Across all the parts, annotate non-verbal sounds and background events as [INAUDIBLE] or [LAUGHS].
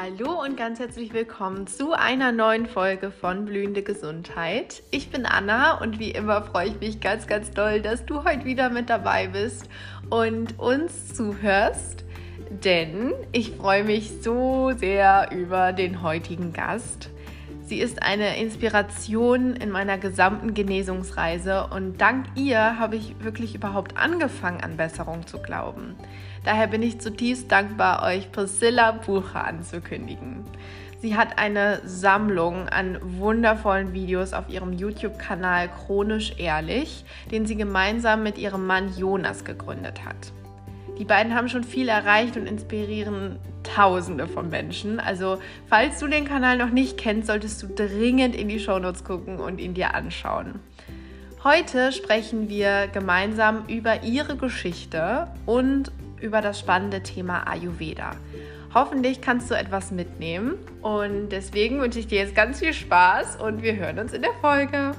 Hallo und ganz herzlich willkommen zu einer neuen Folge von Blühende Gesundheit. Ich bin Anna und wie immer freue ich mich ganz, ganz doll, dass du heute wieder mit dabei bist und uns zuhörst, denn ich freue mich so sehr über den heutigen Gast. Sie ist eine Inspiration in meiner gesamten Genesungsreise und dank ihr habe ich wirklich überhaupt angefangen, an Besserung zu glauben. Daher bin ich zutiefst dankbar, euch Priscilla Bucher anzukündigen. Sie hat eine Sammlung an wundervollen Videos auf ihrem YouTube-Kanal Chronisch Ehrlich, den sie gemeinsam mit ihrem Mann Jonas gegründet hat. Die beiden haben schon viel erreicht und inspirieren Tausende von Menschen. Also, falls du den Kanal noch nicht kennst, solltest du dringend in die Shownotes gucken und ihn dir anschauen. Heute sprechen wir gemeinsam über ihre Geschichte und über das spannende Thema Ayurveda. Hoffentlich kannst du etwas mitnehmen und deswegen wünsche ich dir jetzt ganz viel Spaß und wir hören uns in der Folge.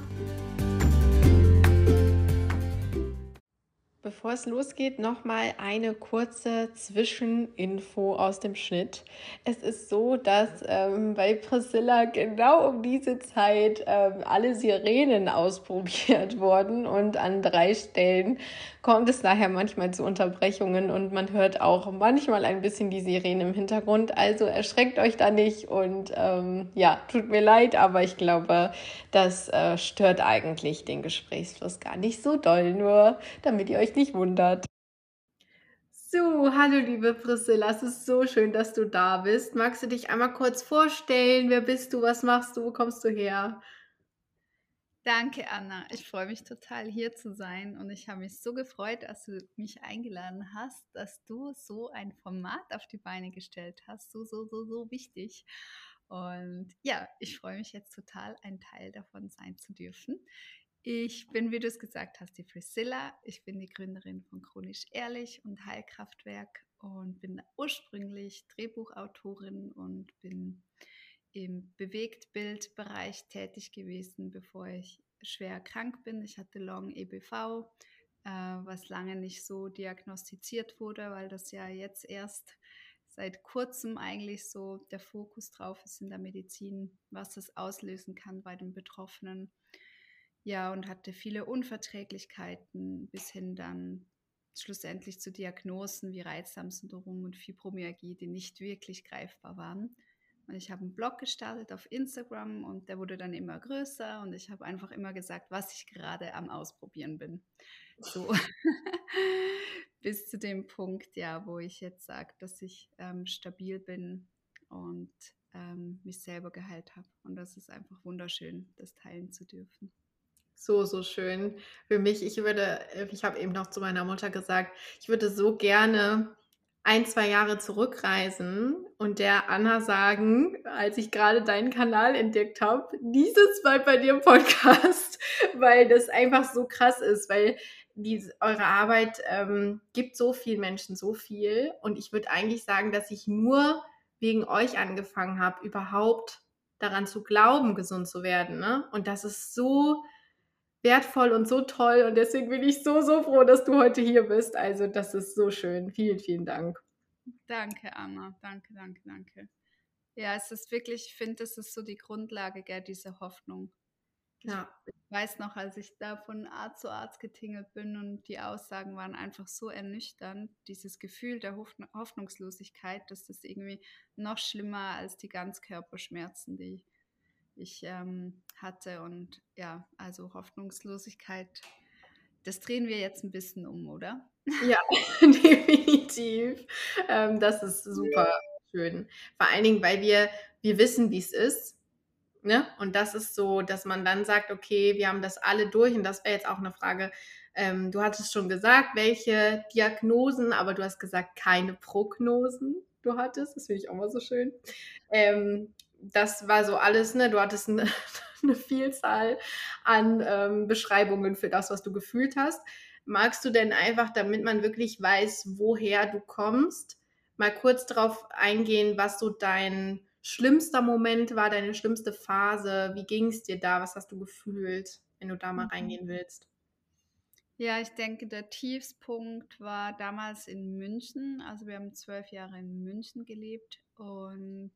Bevor es losgeht, nochmal eine kurze Zwischeninfo aus dem Schnitt. Es ist so, dass ähm, bei Priscilla genau um diese Zeit ähm, alle Sirenen ausprobiert [LAUGHS] wurden und an drei Stellen kommt es daher manchmal zu Unterbrechungen und man hört auch manchmal ein bisschen die Sirenen im Hintergrund. Also erschreckt euch da nicht und ähm, ja, tut mir leid, aber ich glaube, das äh, stört eigentlich den Gesprächsfluss gar nicht so doll, nur damit ihr euch nicht wundert. So, hallo liebe Priscilla, es ist so schön, dass du da bist. Magst du dich einmal kurz vorstellen? Wer bist du? Was machst du? Wo kommst du her? Danke, Anna. Ich freue mich total, hier zu sein und ich habe mich so gefreut, dass du mich eingeladen hast, dass du so ein Format auf die Beine gestellt hast. So, so, so, so wichtig. Und ja, ich freue mich jetzt total, ein Teil davon sein zu dürfen. Ich bin, wie du es gesagt hast, die Priscilla. Ich bin die Gründerin von Chronisch Ehrlich und Heilkraftwerk und bin ursprünglich Drehbuchautorin und bin im Bewegtbildbereich tätig gewesen, bevor ich schwer krank bin. Ich hatte Long EBV, äh, was lange nicht so diagnostiziert wurde, weil das ja jetzt erst seit kurzem eigentlich so der Fokus drauf ist in der Medizin, was das auslösen kann bei den Betroffenen. Ja, und hatte viele Unverträglichkeiten bis hin dann schlussendlich zu Diagnosen wie Reizdarmsyndrom und Fibromyalgie, die nicht wirklich greifbar waren. Und ich habe einen Blog gestartet auf Instagram und der wurde dann immer größer und ich habe einfach immer gesagt, was ich gerade am Ausprobieren bin. So [LAUGHS] bis zu dem Punkt, ja, wo ich jetzt sage, dass ich ähm, stabil bin und ähm, mich selber geheilt habe. Und das ist einfach wunderschön, das teilen zu dürfen so, so schön für mich. Ich würde, äh, ich habe eben noch zu meiner Mutter gesagt, ich würde so gerne ein, zwei Jahre zurückreisen und der Anna sagen, als ich gerade deinen Kanal entdeckt habe, dieses Mal bei dir im Podcast, [LAUGHS] weil das einfach so krass ist, weil die, eure Arbeit ähm, gibt so vielen Menschen so viel und ich würde eigentlich sagen, dass ich nur wegen euch angefangen habe, überhaupt daran zu glauben, gesund zu werden. Ne? Und das ist so, wertvoll und so toll und deswegen bin ich so, so froh, dass du heute hier bist. Also das ist so schön. Vielen, vielen Dank. Danke, Anna. Danke, danke, danke. Ja, es ist wirklich, ich finde, das ist so die Grundlage, gell, diese Hoffnung. Ja. Ich weiß noch, als ich da von Arzt zu Arzt getingelt bin und die Aussagen waren einfach so ernüchternd, dieses Gefühl der Hoffnungslosigkeit, dass das irgendwie noch schlimmer als die Ganzkörperschmerzen, die ich ähm, hatte. Und ja, also Hoffnungslosigkeit, das drehen wir jetzt ein bisschen um, oder? Ja, [LAUGHS] definitiv. Ähm, das ist super schön. Vor allen Dingen, weil wir, wir wissen, wie es ist. Ne? Und das ist so, dass man dann sagt, okay, wir haben das alle durch. Und das wäre jetzt auch eine Frage. Ähm, du hattest schon gesagt, welche Diagnosen, aber du hast gesagt, keine Prognosen du hattest. Das finde ich auch mal so schön. Ähm, das war so alles, ne? Du hattest eine, [LAUGHS] eine Vielzahl an ähm, Beschreibungen für das, was du gefühlt hast. Magst du denn einfach, damit man wirklich weiß, woher du kommst, mal kurz darauf eingehen, was so dein schlimmster Moment war, deine schlimmste Phase? Wie ging es dir da? Was hast du gefühlt, wenn du da mal mhm. reingehen willst? Ja, ich denke, der Tiefspunkt war damals in München. Also wir haben zwölf Jahre in München gelebt und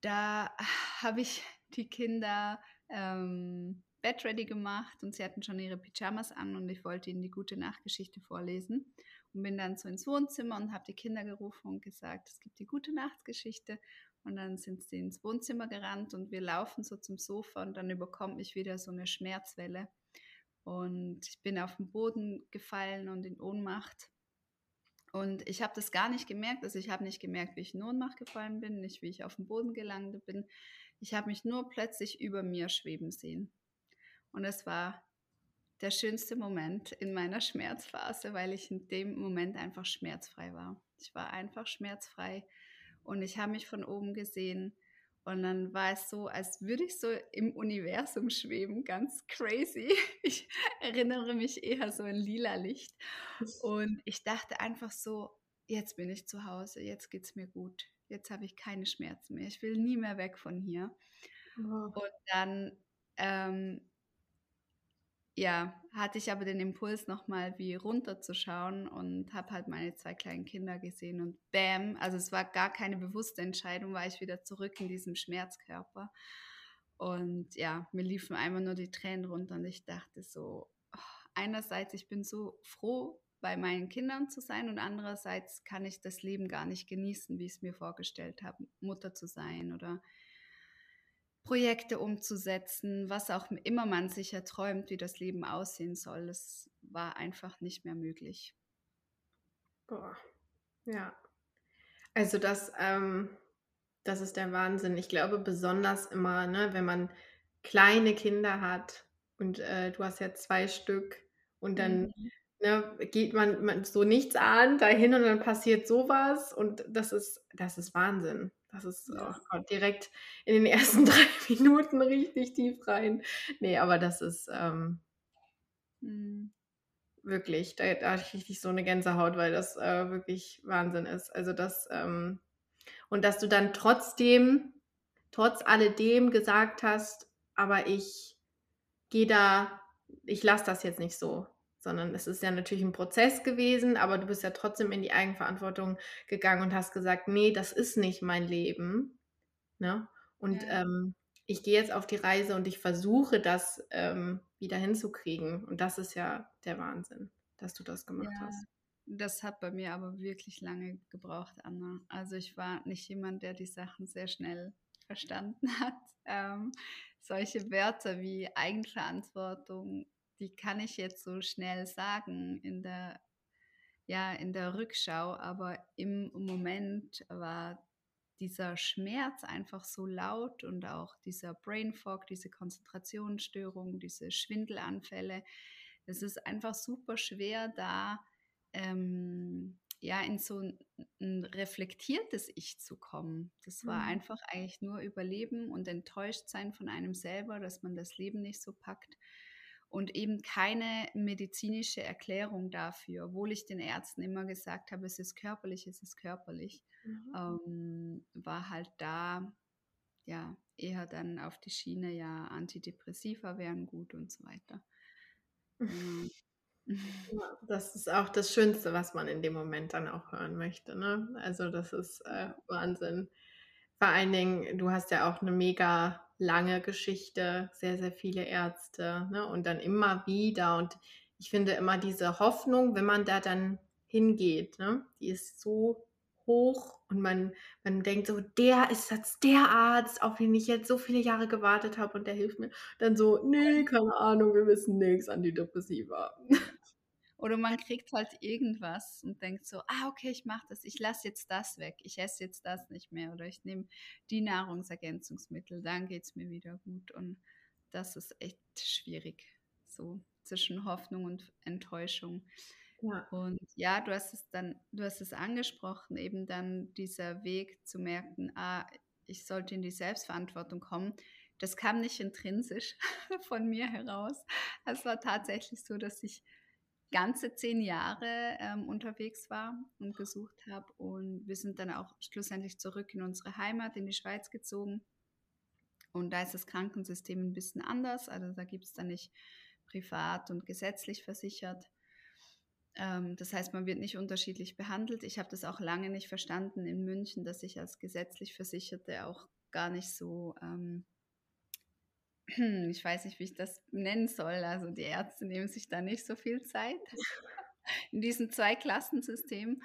da [LAUGHS] habe ich die Kinder ähm, Bett ready gemacht und sie hatten schon ihre Pyjamas an und ich wollte ihnen die gute Nachtgeschichte vorlesen und bin dann so ins Wohnzimmer und habe die Kinder gerufen und gesagt, es gibt die gute Nachtgeschichte und dann sind sie ins Wohnzimmer gerannt und wir laufen so zum Sofa und dann überkommt mich wieder so eine Schmerzwelle und ich bin auf den Boden gefallen und in Ohnmacht. Und ich habe das gar nicht gemerkt. Also ich habe nicht gemerkt, wie ich in Ohnmacht gefallen bin, nicht wie ich auf den Boden gelandet bin. Ich habe mich nur plötzlich über mir schweben sehen. Und es war der schönste Moment in meiner Schmerzphase, weil ich in dem Moment einfach schmerzfrei war. Ich war einfach schmerzfrei und ich habe mich von oben gesehen und dann war es so, als würde ich so im Universum schweben, ganz crazy. [LAUGHS] Ich erinnere mich eher so an lila Licht. Und ich dachte einfach so, jetzt bin ich zu Hause, jetzt geht es mir gut. Jetzt habe ich keine Schmerzen mehr. Ich will nie mehr weg von hier. Oh. Und dann ähm, ja, hatte ich aber den Impuls nochmal wie runterzuschauen und habe halt meine zwei kleinen Kinder gesehen und bam, also es war gar keine bewusste Entscheidung, war ich wieder zurück in diesem Schmerzkörper. Und ja, mir liefen einmal nur die Tränen runter und ich dachte so, oh, einerseits, ich bin so froh, bei meinen Kindern zu sein und andererseits kann ich das Leben gar nicht genießen, wie ich es mir vorgestellt habe, Mutter zu sein oder Projekte umzusetzen, was auch immer man sich erträumt, wie das Leben aussehen soll. Das war einfach nicht mehr möglich. Boah, ja. Also das, ähm, das ist der Wahnsinn. Ich glaube besonders immer, ne, wenn man kleine Kinder hat und äh, du hast ja zwei Stück und dann mhm. ne, geht man, man so nichts an dahin und dann passiert sowas und das ist, das ist Wahnsinn. Das ist oh Gott, direkt in den ersten [LAUGHS] drei Minuten richtig tief rein. Nee, aber das ist ähm, mhm. wirklich, da, da hatte ich richtig so eine Gänsehaut, weil das äh, wirklich Wahnsinn ist. Also das, ähm, und dass du dann trotzdem, trotz alledem gesagt hast, aber ich gehe da, ich lasse das jetzt nicht so sondern es ist ja natürlich ein Prozess gewesen, aber du bist ja trotzdem in die Eigenverantwortung gegangen und hast gesagt, nee, das ist nicht mein Leben. Ne? Und ja. ähm, ich gehe jetzt auf die Reise und ich versuche das ähm, wieder hinzukriegen. Und das ist ja der Wahnsinn, dass du das gemacht ja. hast. Das hat bei mir aber wirklich lange gebraucht, Anna. Also ich war nicht jemand, der die Sachen sehr schnell verstanden [LAUGHS] hat. Ähm, solche Wörter wie Eigenverantwortung die kann ich jetzt so schnell sagen in der, ja, in der Rückschau, aber im Moment war dieser Schmerz einfach so laut und auch dieser Brain Fog, diese Konzentrationsstörung, diese Schwindelanfälle. Es ist einfach super schwer, da ähm, ja in so ein, ein, reflektiertes Ich zu kommen. Das war mhm. einfach eigentlich nur Überleben und enttäuscht sein von einem selber, dass man das Leben nicht so packt und eben keine medizinische Erklärung dafür, obwohl ich den Ärzten immer gesagt habe, es ist körperlich, es ist körperlich, mhm. ähm, war halt da ja eher dann auf die Schiene, ja, Antidepressiva wären gut und so weiter. [LAUGHS] Ja, das ist auch das Schönste, was man in dem Moment dann auch hören möchte. Ne? Also das ist äh, Wahnsinn. Vor allen Dingen, du hast ja auch eine mega lange Geschichte, sehr, sehr viele Ärzte ne? und dann immer wieder. Und ich finde immer diese Hoffnung, wenn man da dann hingeht, ne? die ist so hoch und man, man denkt so, der ist jetzt der Arzt, auf den ich jetzt so viele Jahre gewartet habe und der hilft mir. Dann so, nee, keine Ahnung, wir wissen nichts, Antidepressiva. [LAUGHS] Oder man kriegt halt irgendwas und denkt so, ah, okay, ich mache das, ich lasse jetzt das weg, ich esse jetzt das nicht mehr oder ich nehme die Nahrungsergänzungsmittel, dann geht es mir wieder gut. Und das ist echt schwierig, so zwischen Hoffnung und Enttäuschung. Ja. Und ja, du hast es dann, du hast es angesprochen, eben dann dieser Weg zu merken, ah, ich sollte in die Selbstverantwortung kommen. Das kam nicht intrinsisch [LAUGHS] von mir heraus. Es war tatsächlich so, dass ich ganze zehn Jahre ähm, unterwegs war und gesucht habe. Und wir sind dann auch schlussendlich zurück in unsere Heimat, in die Schweiz gezogen. Und da ist das Krankensystem ein bisschen anders. Also da gibt es dann nicht privat und gesetzlich versichert. Ähm, das heißt, man wird nicht unterschiedlich behandelt. Ich habe das auch lange nicht verstanden in München, dass ich als gesetzlich Versicherte auch gar nicht so, ähm, [CLEARS THROAT] ich weiß nicht, wie ich das nennen soll. Also die Ärzte nehmen sich da nicht so viel Zeit [LAUGHS] in diesem Zweiklassensystem.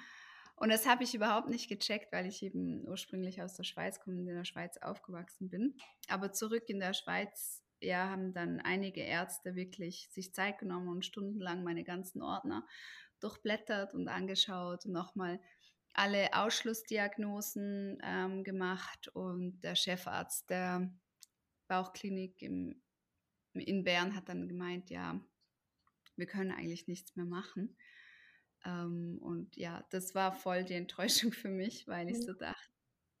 Und das habe ich überhaupt nicht gecheckt, weil ich eben ursprünglich aus der Schweiz komme und in der Schweiz aufgewachsen bin. Aber zurück in der Schweiz ja, haben dann einige Ärzte wirklich sich Zeit genommen und stundenlang meine ganzen Ordner durchblättert und angeschaut und nochmal alle Ausschlussdiagnosen ähm, gemacht und der Chefarzt der Bauchklinik im, in Bern hat dann gemeint, ja, wir können eigentlich nichts mehr machen. Ähm, und ja, das war voll die Enttäuschung für mich, weil ich so dachte,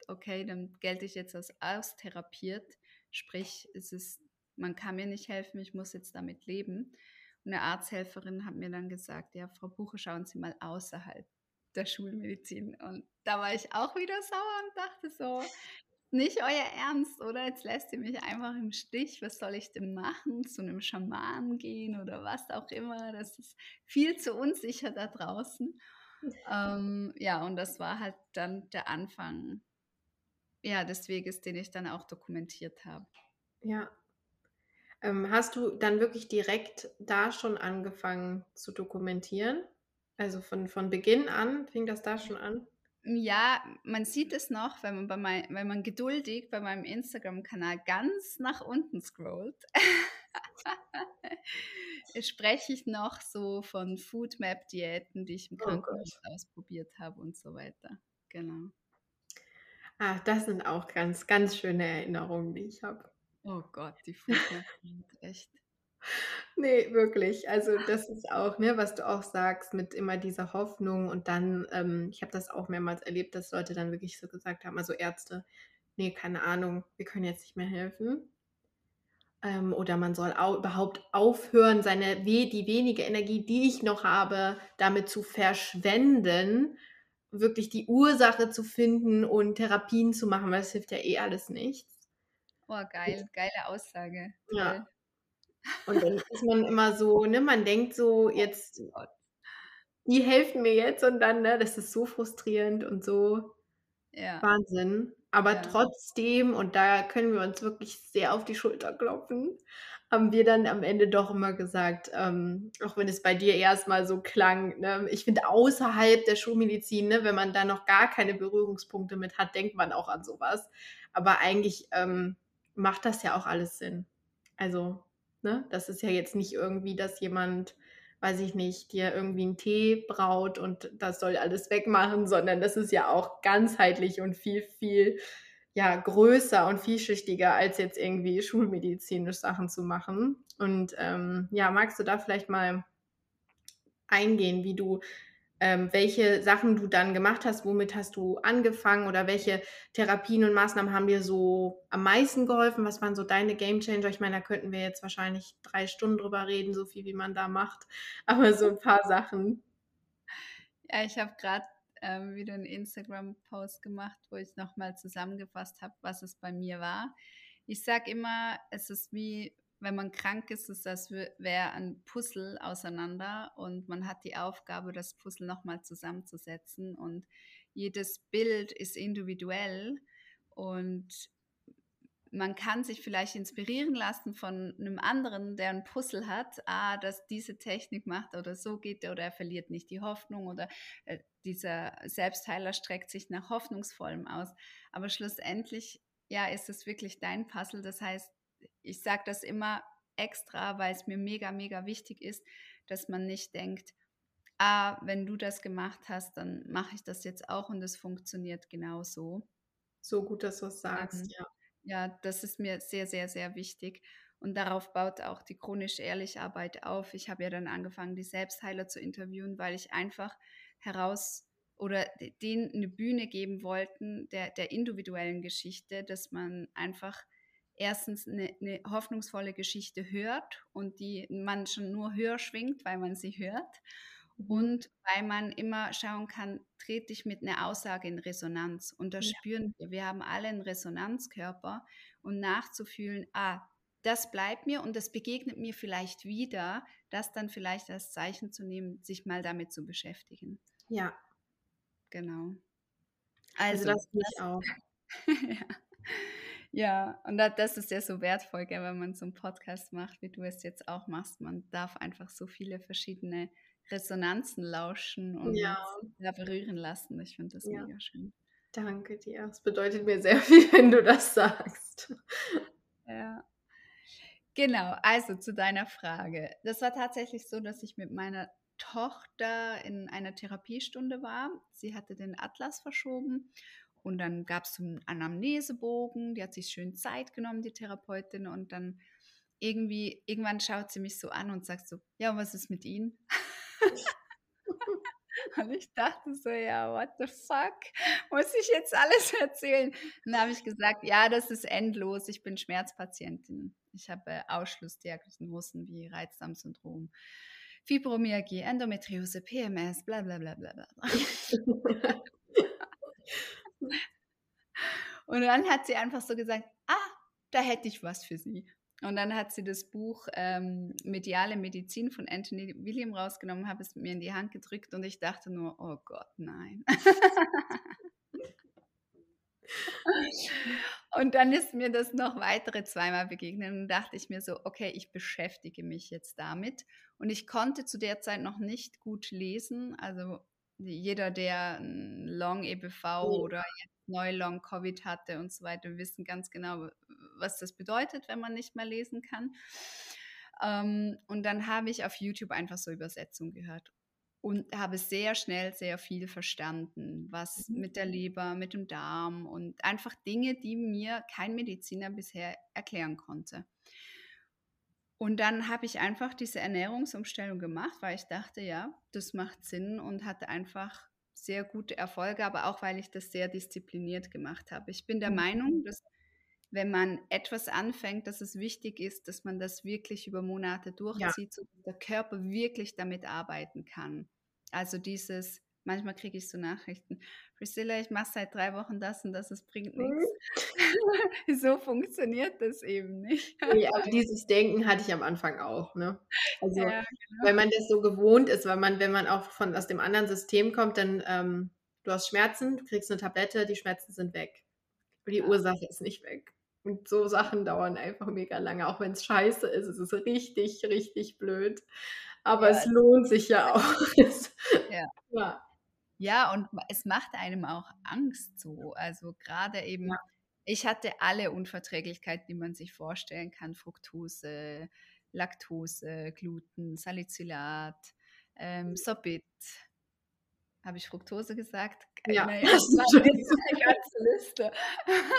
okay, dann gelte ich jetzt als austherapiert, sprich, es ist, man kann mir nicht helfen, ich muss jetzt damit leben. Und eine Arzthelferin hat mir dann gesagt, ja, Frau Buche, schauen Sie mal außerhalb der Schulmedizin. Und da war ich auch wieder sauer und dachte so, nicht euer Ernst, oder? Jetzt lässt ihr mich einfach im Stich. Was soll ich denn machen? Zu einem Schamanen gehen oder was auch immer? Das ist viel zu unsicher da draußen. [LAUGHS] ähm, ja, und das war halt dann der Anfang ja, des Weges, den ich dann auch dokumentiert habe. Ja. Ähm, hast du dann wirklich direkt da schon angefangen zu dokumentieren? Also von, von Beginn an fing das da schon an? Ja, man sieht es noch, wenn man, bei mein, wenn man geduldig bei meinem Instagram-Kanal ganz nach unten scrollt. [LAUGHS] spreche ich noch so von Foodmap-Diäten, die ich im oh Krankenhaus oh ausprobiert habe und so weiter. Genau. Ach, das sind auch ganz, ganz schöne Erinnerungen, die ich habe. Oh Gott, die Foodmap, echt. [LAUGHS] Nee, wirklich. Also das ist auch, ne, was du auch sagst, mit immer dieser Hoffnung und dann, ähm, ich habe das auch mehrmals erlebt, dass Leute dann wirklich so gesagt haben, also Ärzte, nee, keine Ahnung, wir können jetzt nicht mehr helfen. Ähm, oder man soll au überhaupt aufhören, seine we die wenige Energie, die ich noch habe, damit zu verschwenden, wirklich die Ursache zu finden und Therapien zu machen, weil das hilft ja eh alles nichts. Oh, geil, geile Aussage. Toll. Und dann ist man immer so, ne, man denkt so, jetzt, die helfen mir jetzt und dann, ne, das ist so frustrierend und so ja. Wahnsinn. Aber ja. trotzdem, und da können wir uns wirklich sehr auf die Schulter klopfen, haben wir dann am Ende doch immer gesagt, ähm, auch wenn es bei dir erstmal so klang, ne, ich finde außerhalb der Schulmedizin, ne, wenn man da noch gar keine Berührungspunkte mit hat, denkt man auch an sowas. Aber eigentlich ähm, macht das ja auch alles Sinn. Also Ne? Das ist ja jetzt nicht irgendwie, dass jemand, weiß ich nicht, dir irgendwie einen Tee braut und das soll alles wegmachen, sondern das ist ja auch ganzheitlich und viel, viel ja, größer und vielschichtiger, als jetzt irgendwie schulmedizinisch Sachen zu machen. Und ähm, ja, magst du da vielleicht mal eingehen, wie du ähm, welche Sachen du dann gemacht hast, womit hast du angefangen oder welche Therapien und Maßnahmen haben dir so am meisten geholfen? Was waren so deine Game Changer? Ich meine, da könnten wir jetzt wahrscheinlich drei Stunden drüber reden, so viel wie man da macht, [LAUGHS] aber so ein paar Sachen. Ja, ich habe gerade ähm, wieder einen Instagram-Post gemacht, wo ich nochmal zusammengefasst habe, was es bei mir war. Ich sage immer, es ist wie wenn man krank ist, ist das wäre ein Puzzle auseinander und man hat die Aufgabe, das Puzzle nochmal zusammenzusetzen und jedes Bild ist individuell und man kann sich vielleicht inspirieren lassen von einem anderen, der ein Puzzle hat, ah, dass diese Technik macht oder so geht er oder er verliert nicht die Hoffnung oder äh, dieser Selbstheiler streckt sich nach Hoffnungsvollem aus. Aber schlussendlich, ja, ist es wirklich dein Puzzle. Das heißt, ich sage das immer extra, weil es mir mega, mega wichtig ist, dass man nicht denkt, ah, wenn du das gemacht hast, dann mache ich das jetzt auch und es funktioniert genauso. So gut, dass du es sagst, ähm, ja. Ja, das ist mir sehr, sehr, sehr wichtig. Und darauf baut auch die chronisch ehrliche Arbeit auf. Ich habe ja dann angefangen, die Selbstheiler zu interviewen, weil ich einfach heraus oder denen eine Bühne geben wollten, der, der individuellen Geschichte, dass man einfach erstens eine, eine, hoffnungsvolle Geschichte hört und die man schon nur höher schwingt, weil man sie hört. Mhm. Und weil man immer schauen kann, trete ich mit einer Aussage in Resonanz. Und das ja. spüren wir. Wir haben alle einen Resonanzkörper und nachzufühlen, ah, das bleibt mir und das begegnet mir vielleicht wieder, das dann vielleicht als Zeichen zu nehmen, sich mal damit zu beschäftigen. Ja. Genau. Also, also das finde ich auch. [LAUGHS] ja. Ja, und das ist ja so wertvoll, gell, wenn man so einen Podcast macht, wie du es jetzt auch machst. Man darf einfach so viele verschiedene Resonanzen lauschen und ja. da berühren lassen. Ich finde das ja. mega schön. Danke dir. Es bedeutet mir sehr [LAUGHS] viel, wenn du das sagst. Ja. Genau, also zu deiner Frage. Das war tatsächlich so, dass ich mit meiner Tochter in einer Therapiestunde war. Sie hatte den Atlas verschoben und dann gab es so einen Anamnesebogen. Die hat sich schön Zeit genommen, die Therapeutin, und dann irgendwie, irgendwann schaut sie mich so an und sagt so, ja, was ist mit Ihnen? [LAUGHS] Und ich dachte so, ja, what the fuck? Muss ich jetzt alles [LAUGHS] erzählen? Und dann habe ich gesagt, ja, das ist endlos. Ich bin Schmerzpatientin. Ich habe Ausschlussdiagnosen wie Reizdarmsyndrom, Fibromyalgie, Endometriose, PMS, bla bla bla bla bla. [LAUGHS] [LAUGHS] Und dann hat sie einfach so gesagt, ah, da hätte ich was für Sie. Und dann hat sie das Buch ähm, Mediale Medizin von Anthony William rausgenommen, habe es mir in die Hand gedrückt und ich dachte nur, oh Gott, nein. [LAUGHS] und dann ist mir das noch weitere zweimal begegnet und dachte ich mir so, okay, ich beschäftige mich jetzt damit. Und ich konnte zu der Zeit noch nicht gut lesen. Also jeder, der Long EBV oh. oder neu Long Covid hatte und so weiter, wissen ganz genau, was das bedeutet, wenn man nicht mehr lesen kann. Ähm, und dann habe ich auf YouTube einfach so Übersetzung gehört und habe sehr schnell sehr viel verstanden, was mhm. mit der Leber, mit dem Darm und einfach Dinge, die mir kein Mediziner bisher erklären konnte. Und dann habe ich einfach diese Ernährungsumstellung gemacht, weil ich dachte, ja, das macht Sinn und hatte einfach sehr gute Erfolge, aber auch weil ich das sehr diszipliniert gemacht habe. Ich bin der mhm. Meinung, dass wenn man etwas anfängt, dass es wichtig ist, dass man das wirklich über Monate durchzieht, ja. sodass der Körper wirklich damit arbeiten kann. Also dieses, manchmal kriege ich so Nachrichten, Priscilla, ich mache seit drei Wochen das und das, es bringt nichts. Mhm. [LAUGHS] so funktioniert das eben nicht. [LAUGHS] ja, aber dieses Denken hatte ich am Anfang auch. Ne? Also ja, genau. wenn man das so gewohnt ist, weil man, wenn man auch von aus dem anderen System kommt, dann ähm, du hast Schmerzen, du kriegst eine Tablette, die Schmerzen sind weg. Aber die ja. Ursache ist nicht weg. Und so Sachen dauern einfach mega lange, auch wenn es scheiße ist. Es ist richtig, richtig blöd. Aber ja, es lohnt sich ja auch. [LAUGHS] ja. ja. Ja, und es macht einem auch Angst so. Also gerade eben, ja. ich hatte alle Unverträglichkeiten, die man sich vorstellen kann. Fructose, Laktose, Gluten, Salicylat, ähm, Sorbit, habe ich Fructose gesagt? Ja, [LAUGHS] naja, das war eine ganze Liste. [LAUGHS]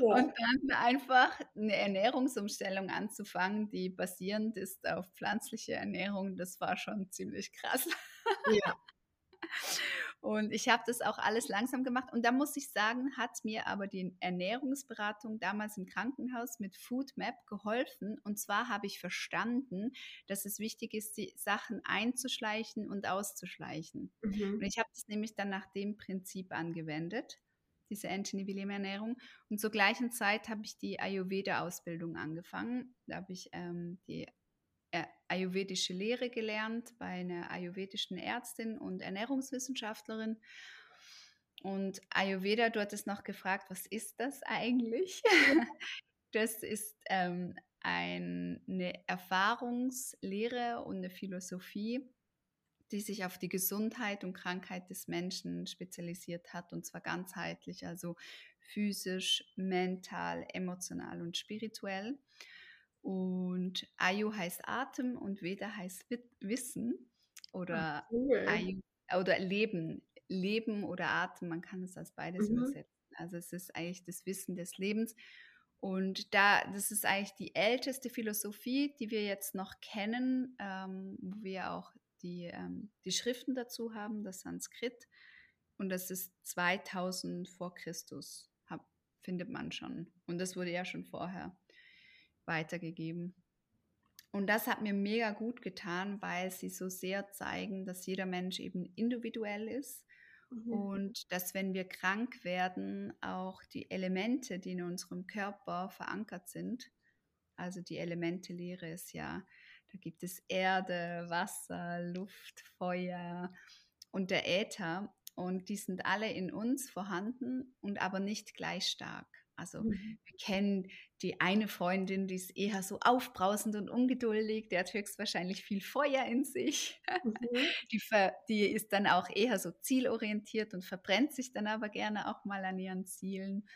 Ja. Und dann einfach eine Ernährungsumstellung anzufangen, die basierend ist auf pflanzliche Ernährung, das war schon ziemlich krass. Ja. [LAUGHS] Und ich habe das auch alles langsam gemacht. Und da muss ich sagen, hat mir aber die Ernährungsberatung damals im Krankenhaus mit Foodmap geholfen. Und zwar habe ich verstanden, dass es wichtig ist, die Sachen einzuschleichen und auszuschleichen. Mhm. Und ich habe das nämlich dann nach dem Prinzip angewendet diese Anthony William Ernährung. Und zur gleichen Zeit habe ich die Ayurveda-Ausbildung angefangen. Da habe ich ähm, die ayurvedische Lehre gelernt bei einer ayurvedischen Ärztin und Ernährungswissenschaftlerin. Und Ayurveda, du hattest noch gefragt, was ist das eigentlich? [LAUGHS] das ist ähm, eine Erfahrungslehre und eine Philosophie, die sich auf die Gesundheit und Krankheit des Menschen spezialisiert hat, und zwar ganzheitlich, also physisch, mental, emotional und spirituell. Und Ayu heißt Atem und Veda heißt Wissen oder, oh, cool. Ayu, oder Leben. Leben oder Atem, man kann es als beides mhm. übersetzen. Also es ist eigentlich das Wissen des Lebens. Und da, das ist eigentlich die älteste Philosophie, die wir jetzt noch kennen, ähm, wo wir auch die, ähm, die Schriften dazu haben, das Sanskrit. Und das ist 2000 vor Christus, hab, findet man schon. Und das wurde ja schon vorher weitergegeben. Und das hat mir mega gut getan, weil sie so sehr zeigen, dass jeder Mensch eben individuell ist mhm. und dass wenn wir krank werden, auch die Elemente, die in unserem Körper verankert sind, Also die Elemente-Lehre ist ja, da gibt es Erde, Wasser, Luft, Feuer und der Äther. Und die sind alle in uns vorhanden und aber nicht gleich stark. Also mhm. wir kennen die eine Freundin, die ist eher so aufbrausend und ungeduldig, die hat höchstwahrscheinlich viel Feuer in sich. Mhm. [LAUGHS] Die, die ist dann auch eher so zielorientiert und verbrennt sich dann aber gerne auch mal an ihren Zielen.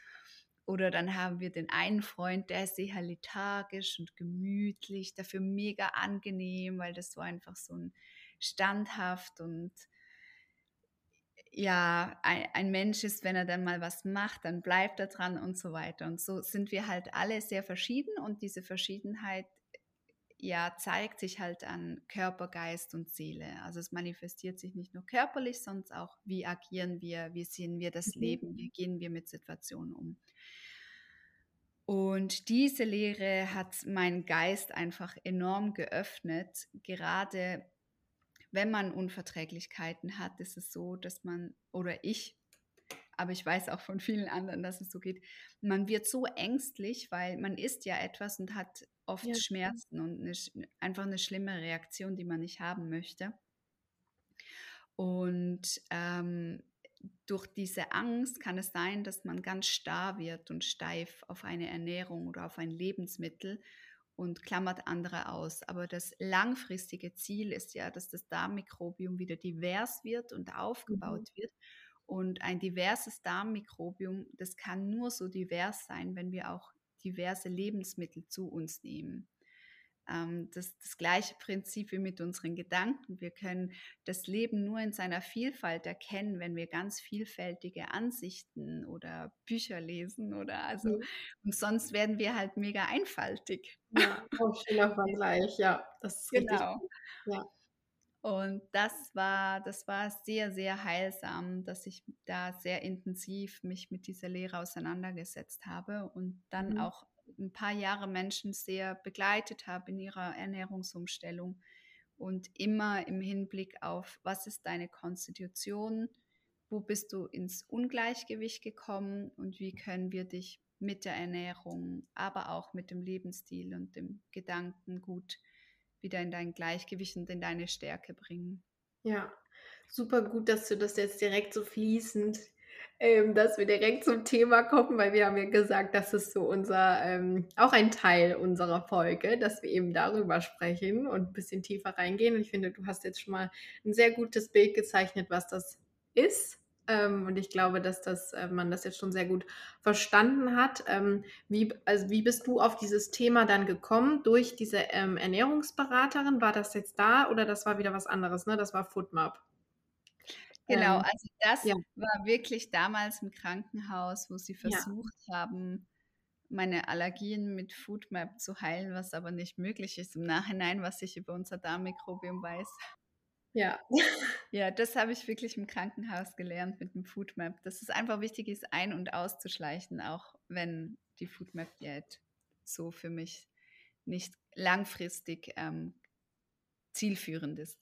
Oder dann haben wir den einen Freund, der ist eher lethargisch und gemütlich, dafür mega angenehm, weil das so einfach so ein standhaft und ja, ein, ein, Mensch ist, wenn er dann mal was macht, dann bleibt er dran und so weiter. Und so sind wir halt alle sehr verschieden und diese Verschiedenheit ja zeigt sich halt an Körper, Geist und Seele. Also es manifestiert sich nicht nur körperlich, sondern auch, wie agieren wir, wie sehen wir das mhm. Leben, wie gehen wir mit Situationen um. Und diese Lehre hat meinen Geist einfach enorm geöffnet, gerade wenn man Unverträglichkeiten hat, ist es so, dass man, oder ich, aber ich weiß auch von vielen anderen, dass es so geht, man wird so ängstlich, weil man isst ja etwas und hat oft ja. Schmerzen und eine, einfach eine schlimme Reaktion, die man nicht haben möchte. Und ähm, durch diese Angst kann es sein, dass man ganz starr wird und steif auf eine Ernährung oder auf ein Lebensmittel und klammert andere aus. Aber das langfristige Ziel ist ja, dass das Darmmikrobiom wieder divers wird und aufgebaut mhm. wird. Und ein diverses Darmmikrobiom, das kann nur so divers sein, wenn wir auch diverse Lebensmittel zu uns nehmen. Ähm, das, das gleiche Prinzip wie mit unseren Gedanken. Wir können das Leben nur in seiner Vielfalt erkennen, wenn wir ganz vielfältige Ansichten oder Bücher lesen oder also mhm. und sonst werden wir halt mega einfaltig. Ja, auch schöner Vergleich, ja, das ist genau. richtig. Ja. Und das war, das war sehr, sehr heilsam, dass ich da sehr intensiv mich mit dieser Lehre auseinandergesetzt habe und dann mhm. auch ein paar Jahre Menschen sehr begleitet habe in ihrer Ernährungsumstellung und immer im Hinblick auf, was ist deine Konstitution, wo bist du ins Ungleichgewicht gekommen und wie können wir dich mit der Ernährung, aber auch mit dem Lebensstil und dem Gedanken gut wieder in dein Gleichgewicht und in deine Stärke bringen. Ja, super gut, dass du das jetzt direkt so fließend ähm, dass wir direkt zum Thema kommen, weil wir haben ja gesagt, das ist so unser, ähm, auch ein Teil unserer Folge, dass wir eben darüber sprechen und ein bisschen tiefer reingehen. Ich finde, du hast jetzt schon mal ein sehr gutes Bild gezeichnet, was das ist. Ähm, und ich glaube, dass das, äh, man das jetzt schon sehr gut verstanden hat. Ähm, wie, also wie bist du auf dieses Thema dann gekommen? Durch diese ähm, Ernährungsberaterin? War das jetzt da oder das war wieder was anderes? Ne? Das war Foodmap. Genau, ähm, also das ja. war wirklich damals im Krankenhaus, wo sie versucht ja. haben, meine Allergien mit Foodmap zu heilen, was aber nicht möglich ist im Nachhinein, was ich über unser Darmmikrobiom weiß. Ja. [LAUGHS] Ja, das habe ich wirklich im Krankenhaus gelernt mit dem Foodmap, dass es einfach wichtig ist, ein- und auszuschleichen, auch wenn die Foodmap-Diät so für mich nicht langfristig ähm, zielführend ist.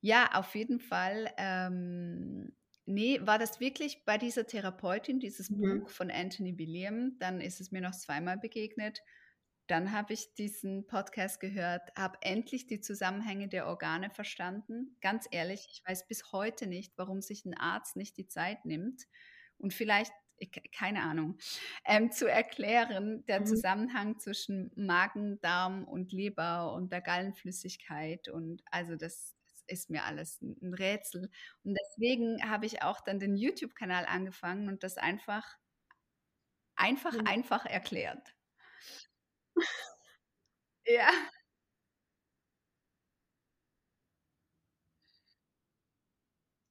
Ja, auf jeden Fall. Ähm, nee, war das wirklich bei dieser Therapeutin, dieses mhm. Buch von Anthony William, dann ist es mir noch zweimal begegnet. Dann habe ich diesen Podcast gehört, habe endlich die Zusammenhänge der Organe verstanden. Ganz ehrlich, ich weiß bis heute nicht, warum sich ein Arzt nicht die Zeit nimmt und vielleicht, keine Ahnung, ähm, zu erklären, der mhm. Zusammenhang zwischen Magen, Darm und Leber und der Gallenflüssigkeit. Und also das, ist mir alles ein Rätsel. Und deswegen habe ich auch dann den YouTube-Kanal angefangen und das einfach, einfach, mhm. einfach erklärt. [LAUGHS] ja.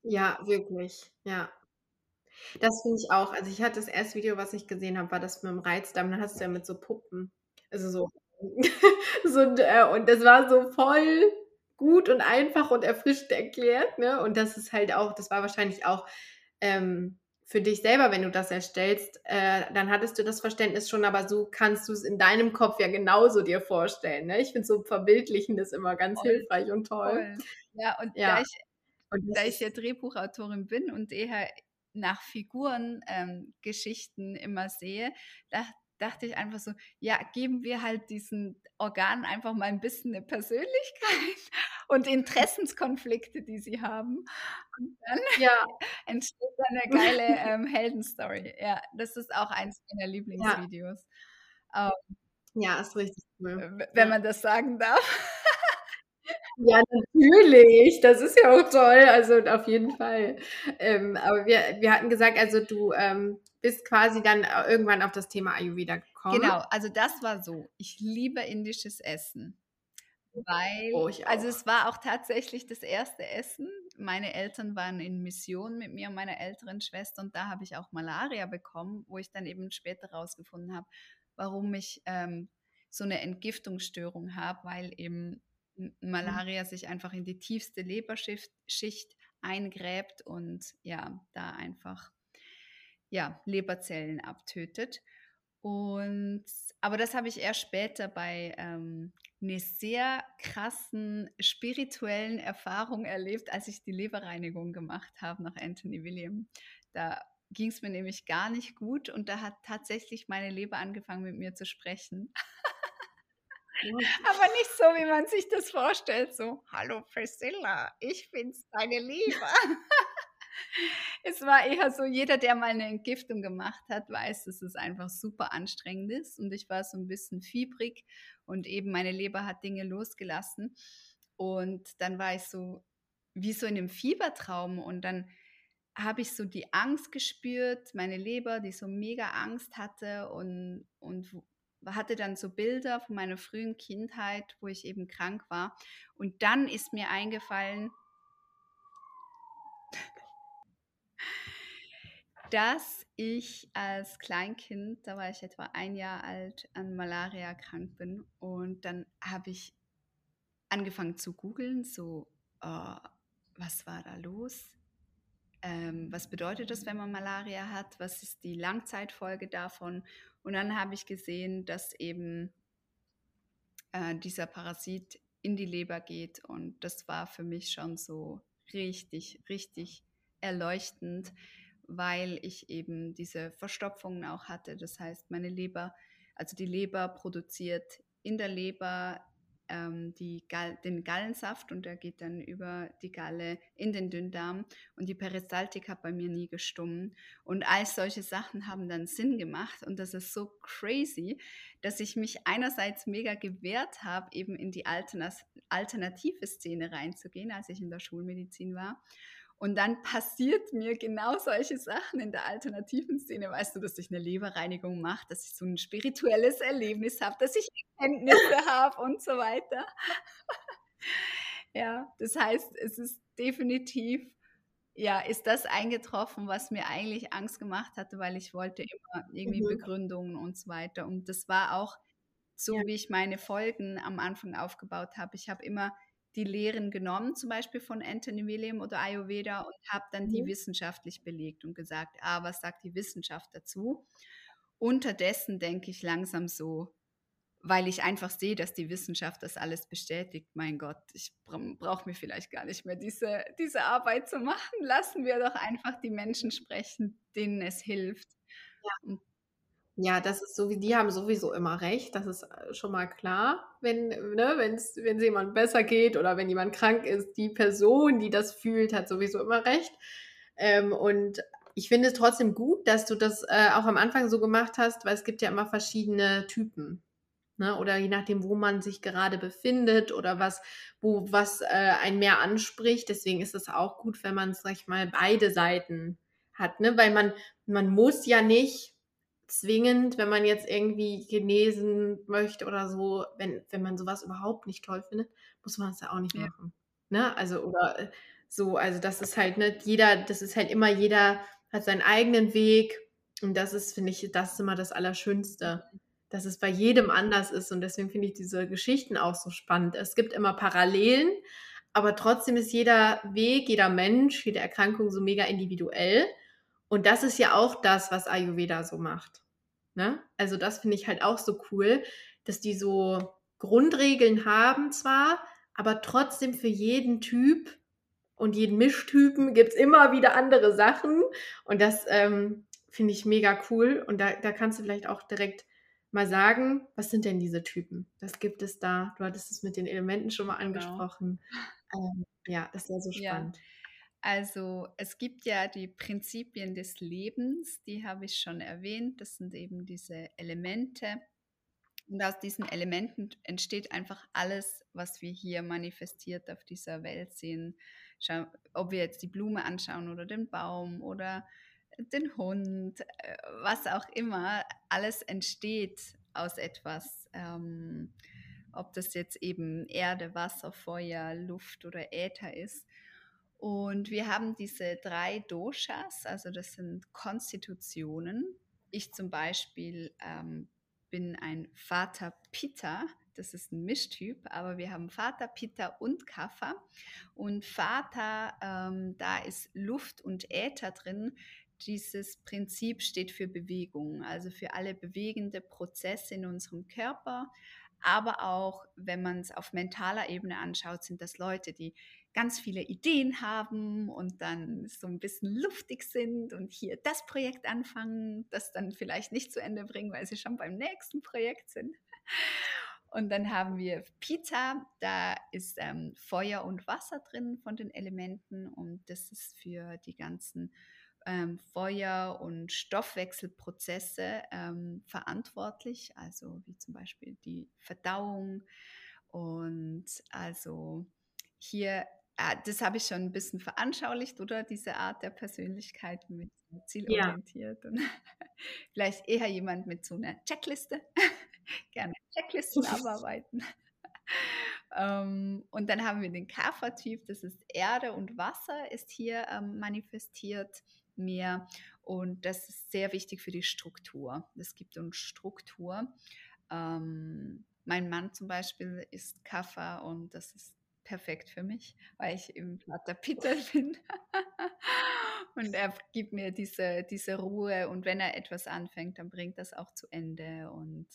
Ja, wirklich, ja. Das finde ich auch. Also ich hatte das erste Video, was ich gesehen habe, war das mit dem Reizdarm. Dann hast du ja mit so Puppen, also so, [LAUGHS] so äh, und das war so voll gut und einfach und erfrischt erklärt. Ne? Und das ist halt auch, das war wahrscheinlich auch ähm, für dich selber, wenn du das erstellst, äh, dann hattest du das Verständnis schon, aber so kannst du es in deinem Kopf ja genauso dir vorstellen. Ne? Ich finde so verbildlichen das immer ganz voll, hilfreich und toll. Voll. Ja, und ja. da ich, und da ich ja Drehbuchautorin bin und eher nach Figuren ähm, Geschichten immer sehe, da dachte ich einfach so, ja, geben wir halt diesen Organen einfach mal ein bisschen eine Persönlichkeit [LAUGHS] und Interessenskonflikte, die sie haben. Und dann ja. [LAUGHS] entsteht eine geile ähm, Heldenstory. Ja, das ist auch eins meiner Lieblingsvideos. Ja, ähm, ja ist richtig cool. Wenn man das sagen darf. Ja, natürlich. Das ist ja auch toll. Also auf jeden Fall. Ähm, aber wir, wir hatten gesagt, also du ähm, bist quasi dann äh, irgendwann auf das Thema Ayurveda gekommen. Genau, also das war so. Ich liebe indisches Essen. Weil, oh, also es war auch tatsächlich das erste Essen. Meine Eltern waren in Mission mit mir und meiner älteren Schwester und da habe ich auch Malaria bekommen, wo ich dann eben später rausgefunden habe, warum ich ähm, so eine Entgiftungsstörung habe, weil eben. Malaria sich einfach in die tiefste Leberschicht eingräbt und ja, da einfach ja, Leberzellen abtötet. Und aber das habe ich erst später bei ähm, einer sehr krassen spirituellen Erfahrung erlebt, als ich die Leberreinigung gemacht habe nach Anthony William. Da ging es mir nämlich gar nicht gut und da hat tatsächlich meine Leber angefangen mit mir zu sprechen. Aber nicht so, wie man sich das vorstellt. So, hallo Priscilla, ich bin's, deine Liebe. [LAUGHS] es war eher so, jeder, der mal eine Entgiftung gemacht hat, weiß, dass es einfach super anstrengend ist. Und ich war so ein bisschen fiebrig und eben meine Leber hat Dinge losgelassen. Und dann war ich so wie so in einem Fiebertraum und dann habe ich so die Angst gespürt, meine Leber, die so mega Angst hatte und, und hatte dann so Bilder von meiner frühen Kindheit, wo ich eben krank war. Und dann ist mir eingefallen, [LAUGHS] dass ich als Kleinkind, da war ich etwa ein Jahr alt, an Malaria krank bin. Und dann habe ich angefangen zu googeln, so, uh, was war da los? Ähm, was bedeutet das, wenn man Malaria hat? Was ist die Langzeitfolge davon? Und dann habe ich gesehen, dass eben äh, dieser Parasit in die Leber geht. Und das war für mich schon so richtig, richtig erleuchtend, weil ich eben diese Verstopfungen auch hatte. Das heißt, meine Leber, also die Leber produziert in der Leber ähm, die Gall den Gallensaft und der geht dann über die Galle in den Dünndarm und die Peristaltik hat bei mir nie gestummen. Und all solche Sachen haben dann Sinn gemacht und das ist so crazy, dass ich mich einerseits mega gewehrt habe, eben in die alternative Szene reinzugehen, als ich in der Schulmedizin war. Und dann passiert mir genau solche Sachen in der alternativen Szene. Weißt du, dass ich eine Leberreinigung mache, dass ich so ein spirituelles Erlebnis habe, dass ich Erkenntnisse [LAUGHS] habe und so weiter. [LAUGHS] ja, das heißt, es ist definitiv, ja, ist das eingetroffen, was mir eigentlich Angst gemacht hatte, weil ich wollte immer irgendwie mhm. Begründungen und so weiter. Und das war auch so, ja. wie ich meine Folgen am Anfang aufgebaut habe. Ich habe immer die Lehren genommen, zum Beispiel von Anthony William oder Ayurveda und habe dann mhm. die wissenschaftlich belegt und gesagt, ah, was sagt die Wissenschaft dazu? Unterdessen denke ich langsam so, weil ich einfach sehe, dass die Wissenschaft das alles bestätigt. Mein Gott, ich brauche mir vielleicht gar nicht mehr diese, diese Arbeit zu machen. Lassen wir doch einfach die Menschen sprechen, denen es hilft. Ja. Ja, das ist so, wie die haben sowieso immer recht. Das ist äh, schon mal klar, wenn ne, wenn's, wenn es jemand besser geht oder wenn jemand krank ist. Die Person, die das fühlt, hat sowieso immer recht. Ähm, und ich finde es trotzdem gut, dass du das äh, auch am Anfang so gemacht hast, weil es gibt ja immer verschiedene Typen. Ne? Oder je nachdem, wo man sich gerade befindet oder was, wo was äh, einen mehr anspricht. Deswegen ist es auch gut, wenn man, sag ich mal, beide Seiten hat, ne? Weil man, man muss ja nicht zwingend, wenn man jetzt irgendwie genesen möchte oder so, wenn, wenn man sowas überhaupt nicht toll findet, muss man es ja auch nicht ja. machen. Ne? Also, oder äh, so, also das ist halt, ne, jeder, das ist halt immer, jeder hat seinen eigenen Weg und das ist, finde ich, das ist immer das Allerschönste, dass es bei jedem anders ist und deswegen finde ich diese Geschichten auch so spannend. Es gibt immer Parallelen, aber trotzdem ist jeder Weg, jeder Mensch, jede Erkrankung so mega individuell und das ist ja auch das, was Ayurveda so macht. Ne? Also das finde ich halt auch so cool, dass die so Grundregeln haben zwar, aber trotzdem für jeden Typ und jeden Mischtypen gibt es immer wieder andere Sachen. Und das ähm, finde ich mega cool. Und da, da kannst du vielleicht auch direkt mal sagen, was sind denn diese Typen? Was gibt es da? Du hattest es mit den Elementen schon mal genau. angesprochen. Genau. Ähm, ja, das wäre so spannend. Ja. Also es gibt ja die Prinzipien des Lebens, die habe ich schon erwähnt. Das sind eben diese Elemente. Und aus diesen Elementen entsteht einfach alles, was wir hier manifestiert auf dieser Welt sehen. Schau, ob wir jetzt die Blume anschauen oder den Baum oder den Hund, äh, was auch immer, alles entsteht aus etwas. Ähm, ob das jetzt eben Erde, Wasser, Feuer, Luft oder Äther ist. Und wir haben diese drei Doshas, also das sind Konstitutionen. Ich zum Beispiel ähm, bin ein Vater Pitta, das ist ein Mischtyp, aber wir haben Vater, Pitta und Kapha. Und Vater, ähm, da ist Luft und Äther drin. Dieses Prinzip steht für Bewegung, also für alle bewegende Prozesse in unserem Körper. Aber auch, wenn man es auf mentaler Ebene anschaut, sind das Leute, die ganz viele Ideen haben und dann so ein bisschen luftig sind und hier das Projekt anfangen, das dann vielleicht nicht zu Ende bringen, weil sie schon beim nächsten Projekt sind. Und dann haben wir Pizza, da ist ähm, Feuer und Wasser drin von den Elementen und das ist für die ganzen ähm, Feuer- und Stoffwechselprozesse ähm, verantwortlich, also wie zum Beispiel die Verdauung. Und also hier das habe ich schon ein bisschen veranschaulicht, oder? Diese Art der Persönlichkeit mit zielorientiert. Ja. Und [LAUGHS] vielleicht eher jemand mit so einer Checkliste. [LAUGHS] Gerne Checklisten [LAUGHS] abarbeiten. ähm, und dann haben wir den Kaffertyp, das ist Erde und Wasser, ist hier ähm, manifestiert mehr. Und das ist sehr wichtig für die Struktur. Es gibt uns Struktur. Ähm, mein Mann zum Beispiel ist Kaffer und das ist perfekt für mich, weil ich eben Vater Peter [LAUGHS] bin. und er gibt mir diese, diese Ruhe und wenn er etwas anfängt, dann bringt das auch zu Ende und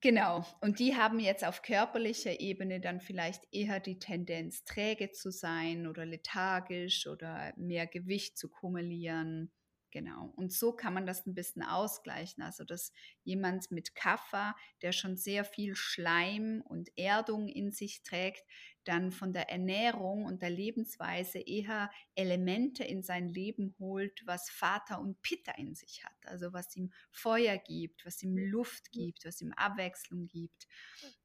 Genau, und die haben jetzt auf körperlicher Ebene dann vielleicht eher die Tendenz, träge zu sein oder lethargisch oder mehr Gewicht zu kumulieren. Genau. Und so kann man das ein bisschen ausgleichen. Also, dass jemand mit Kaffer, der schon sehr viel Schleim und Erdung in sich trägt, dann von der Ernährung und der Lebensweise eher Elemente in sein Leben holt, was Vater und Pitta in sich hat. Also was ihm Feuer gibt, was ihm Luft gibt, was ihm Abwechslung gibt.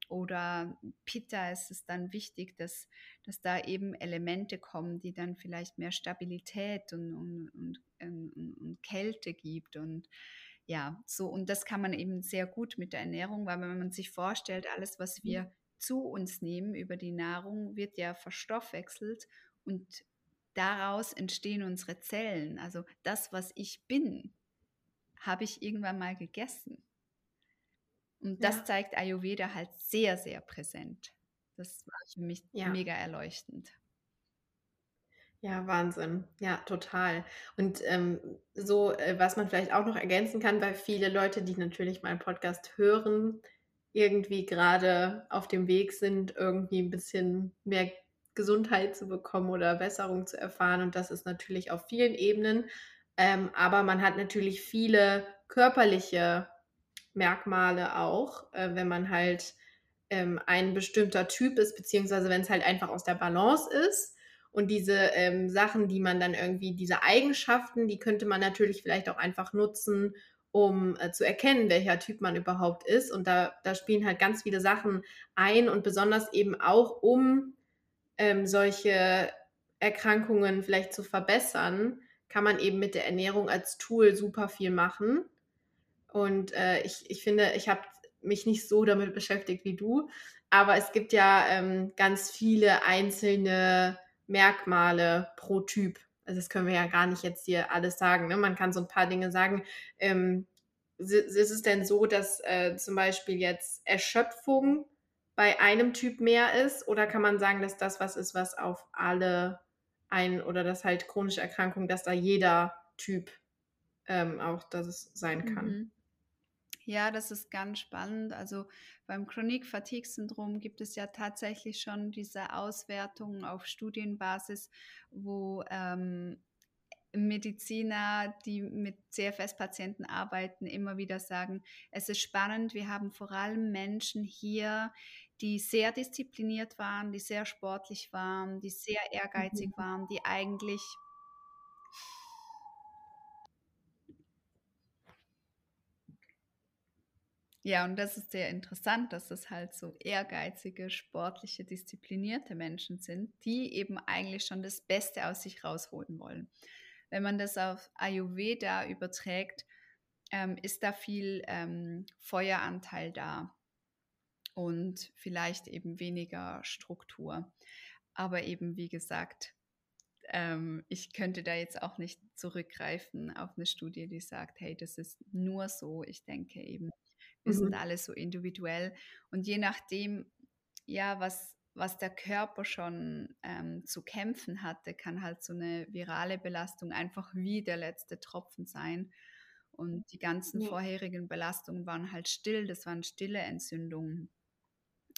Oder Pitta ist es dann wichtig, dass, dass da eben Elemente kommen, die dann vielleicht mehr Stabilität und, und, und, und, und Kälte gibt. Und ja, so, und das kann man eben sehr gut mit der Ernährung, weil wenn man sich vorstellt, alles, was wir mhm. zu uns nehmen über die Nahrung, wird ja verstoffwechselt und daraus entstehen unsere Zellen. Also das, was ich bin, habe ich irgendwann mal gegessen. Und das ja. zeigt Ayurveda halt sehr, sehr präsent. Das war für mich ja. mega erleuchtend. Ja, Wahnsinn. Ja, total. Und ähm, so, äh, was man vielleicht auch noch ergänzen kann, weil viele Leute, die natürlich meinen Podcast hören, irgendwie gerade auf dem Weg sind, irgendwie ein bisschen mehr Gesundheit zu bekommen oder Besserung zu erfahren. Und das ist natürlich auf vielen Ebenen. Ähm, aber man hat natürlich viele körperliche Merkmale auch, äh, wenn man halt ähm, ein bestimmter Typ ist, beziehungsweise wenn es halt einfach aus der Balance ist. Und diese ähm, Sachen, die man dann irgendwie, diese Eigenschaften, die könnte man natürlich vielleicht auch einfach nutzen, um äh, zu erkennen, welcher Typ man überhaupt ist. Und da, da spielen halt ganz viele Sachen ein und besonders eben auch, um ähm, solche Erkrankungen vielleicht zu verbessern, kann man eben mit der Ernährung als Tool super viel machen. Und äh, ich, ich finde, ich habe mich nicht so damit beschäftigt wie du, aber es gibt ja ähm, ganz viele einzelne Merkmale pro Typ. Also das können wir ja gar nicht jetzt hier alles sagen. Ne? Man kann so ein paar Dinge sagen. Ähm, ist es denn so, dass äh, zum Beispiel jetzt Erschöpfung bei einem Typ mehr ist? Oder kann man sagen, dass das was ist, was auf alle ein oder dass halt chronische Erkrankungen, dass da jeder Typ ähm, auch das sein kann? Mhm. Ja, das ist ganz spannend. Also beim Chronic Fatigue Syndrom gibt es ja tatsächlich schon diese Auswertungen auf Studienbasis, wo ähm, Mediziner, die mit CFS-Patienten arbeiten, immer wieder sagen, es ist spannend, wir haben vor allem Menschen hier, die sehr diszipliniert waren, die sehr sportlich waren, die sehr ehrgeizig mhm. waren, die eigentlich Ja, und das ist sehr interessant, dass es halt so ehrgeizige, sportliche, disziplinierte Menschen sind, die eben eigentlich schon das Beste aus sich rausholen wollen. Wenn man das auf Ayurveda überträgt, ähm, ist da viel ähm, Feueranteil da und vielleicht eben weniger Struktur. Aber eben, wie gesagt, ähm, ich könnte da jetzt auch nicht zurückgreifen auf eine Studie, die sagt, hey, das ist nur so. Ich denke eben, wir mhm. sind alle so individuell. Und je nachdem, ja, was, was der Körper schon ähm, zu kämpfen hatte, kann halt so eine virale Belastung einfach wie der letzte Tropfen sein. Und die ganzen ja. vorherigen Belastungen waren halt still, das waren stille Entzündungen.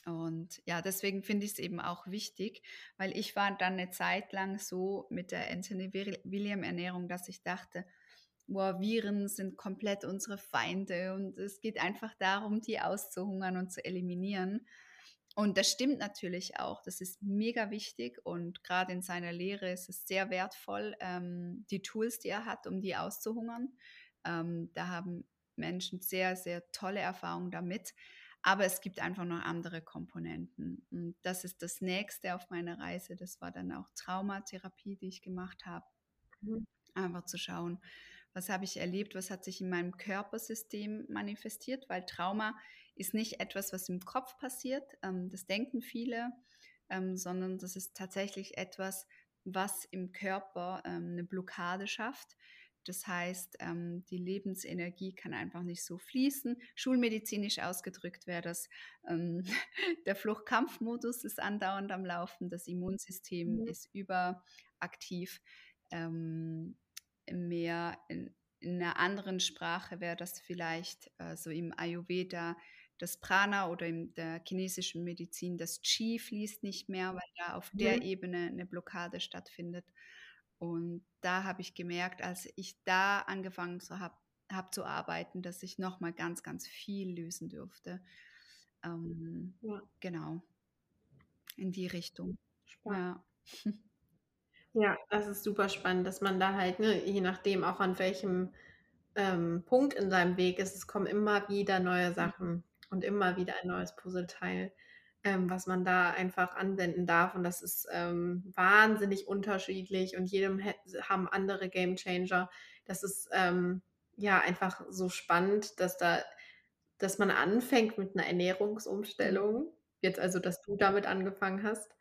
Und ja, deswegen finde ich es eben auch wichtig, weil ich war dann eine Zeit lang so mit der Anthony William Ernährung, dass ich dachte, boah, Viren sind komplett unsere Feinde und es geht einfach darum, die auszuhungern und zu eliminieren. Und das stimmt natürlich auch. Das ist mega wichtig und gerade in seiner Lehre ist es sehr wertvoll, ähm, die Tools, die er hat, um die auszuhungern. Ähm, da haben Menschen sehr, sehr tolle Erfahrungen damit. Aber es gibt einfach noch andere Komponenten. Und das ist das nächste auf meiner Reise. Das war dann auch Traumatherapie, die ich gemacht habe. Mhm. Einfach zu schauen, was habe ich erlebt, was hat sich in meinem Körpersystem manifestiert, weil Trauma ist nicht etwas, was im Kopf passiert, ähm, das denken viele, ähm, sondern das ist tatsächlich etwas, was im Körper ähm, eine Blockade schafft. Das heißt, ähm, die Lebensenergie kann einfach nicht so fließen. Schulmedizinisch ausgedrückt wäre das, ähm, [LAUGHS] der Fluchtkampfmodus ist andauernd am Laufen, das Immunsystem mhm. ist überaktiv. Ähm, mehr in, in einer anderen Sprache wäre das vielleicht äh, so im Ayurveda das Prana oder in der chinesischen Medizin das Qi fließt nicht mehr, weil da auf der mhm. Ebene eine Blockade stattfindet. Und da habe ich gemerkt, als ich da angefangen zu habe hab zu arbeiten, dass ich noch mal ganz, ganz viel lösen dürfte. Ähm, ja. Genau. In die Richtung. Spannend. Ja. [LAUGHS] Ja, das ist super spannend, dass man da halt, ne, je nachdem auch an welchem ähm, Punkt in seinem Weg ist, es kommen immer wieder neue Sachen und immer wieder ein neues Puzzleteil, ähm, was man da einfach anwenden darf. Und das ist ähm, wahnsinnig unterschiedlich und jedem haben andere Game Changer. Das ist ähm, ja einfach so spannend, dass da, dass man anfängt mit einer Ernährungsumstellung. Jetzt also, dass du damit angefangen hast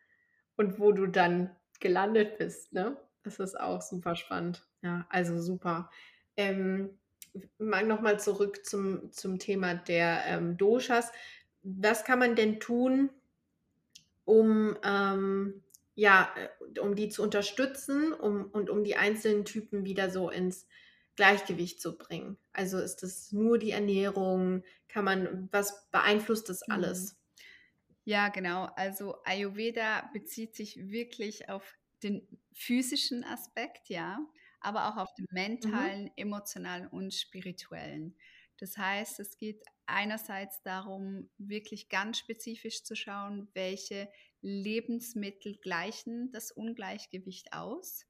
und wo du dann gelandet bist, ne? Das ist auch super spannend. Ja, also super. Ähm, mal nochmal zurück zum, zum Thema der ähm, Doshas. Was kann man denn tun, um, ähm, ja, äh, um die zu unterstützen um, und um die einzelnen Typen wieder so ins Gleichgewicht zu bringen? Also ist das nur die Ernährung? Kann man, was beeinflusst das mhm. alles? Ja, genau. Also Ayurveda bezieht sich wirklich auf den physischen Aspekt, ja, aber auch auf den mhm. mentalen, mhm. emotionalen und spirituellen. Das heißt, es geht einerseits darum, wirklich ganz spezifisch zu schauen, welche Lebensmittel gleichen das Ungleichgewicht aus.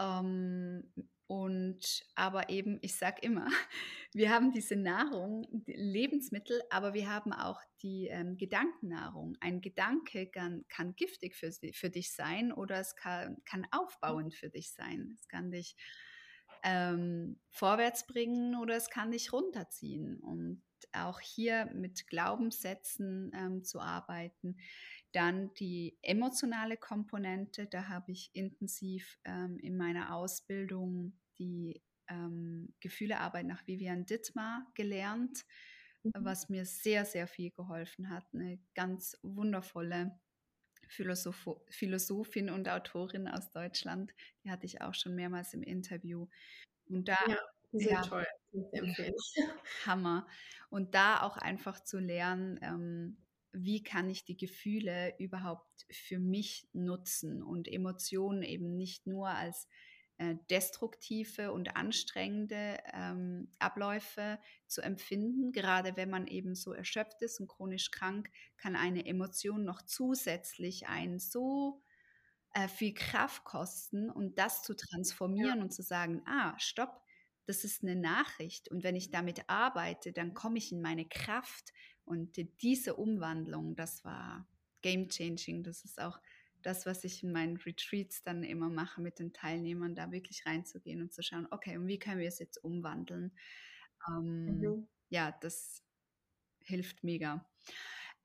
Ähm, und aber eben, ich sage immer, [LAUGHS] wir haben diese Nahrung, Lebensmittel, aber wir haben auch die ähm, Gedankennahrung. Ein Gedanke kann, kann giftig für, für dich sein oder es kann, kann aufbauend für dich sein. Es kann dich ähm, vorwärts bringen oder es kann dich runterziehen. Und auch hier mit Glaubenssätzen ähm, zu arbeiten. Dann die emotionale Komponente, da habe ich intensiv ähm, in meiner Ausbildung die ähm, Gefühlearbeit nach Vivian Dittmar gelernt, mhm. was mir sehr, sehr viel geholfen hat. Eine ganz wundervolle Philosoph Philosophin und Autorin aus Deutschland, die hatte ich auch schon mehrmals im Interview. Und da ja, sind ja, toll. Hammer. Und da auch einfach zu lernen, ähm, wie kann ich die Gefühle überhaupt für mich nutzen und Emotionen eben nicht nur als äh, destruktive und anstrengende ähm, Abläufe zu empfinden. Gerade wenn man eben so erschöpft ist und chronisch krank, kann eine Emotion noch zusätzlich einen so äh, viel Kraft kosten und das zu transformieren ja. und zu sagen, ah, stopp, das ist eine Nachricht und wenn ich damit arbeite, dann komme ich in meine Kraft und diese Umwandlung, das war game changing. Das ist auch das, was ich in meinen Retreats dann immer mache mit den Teilnehmern, da wirklich reinzugehen und zu schauen, okay, und wie können wir es jetzt umwandeln? Ähm, mhm. Ja, das hilft mega.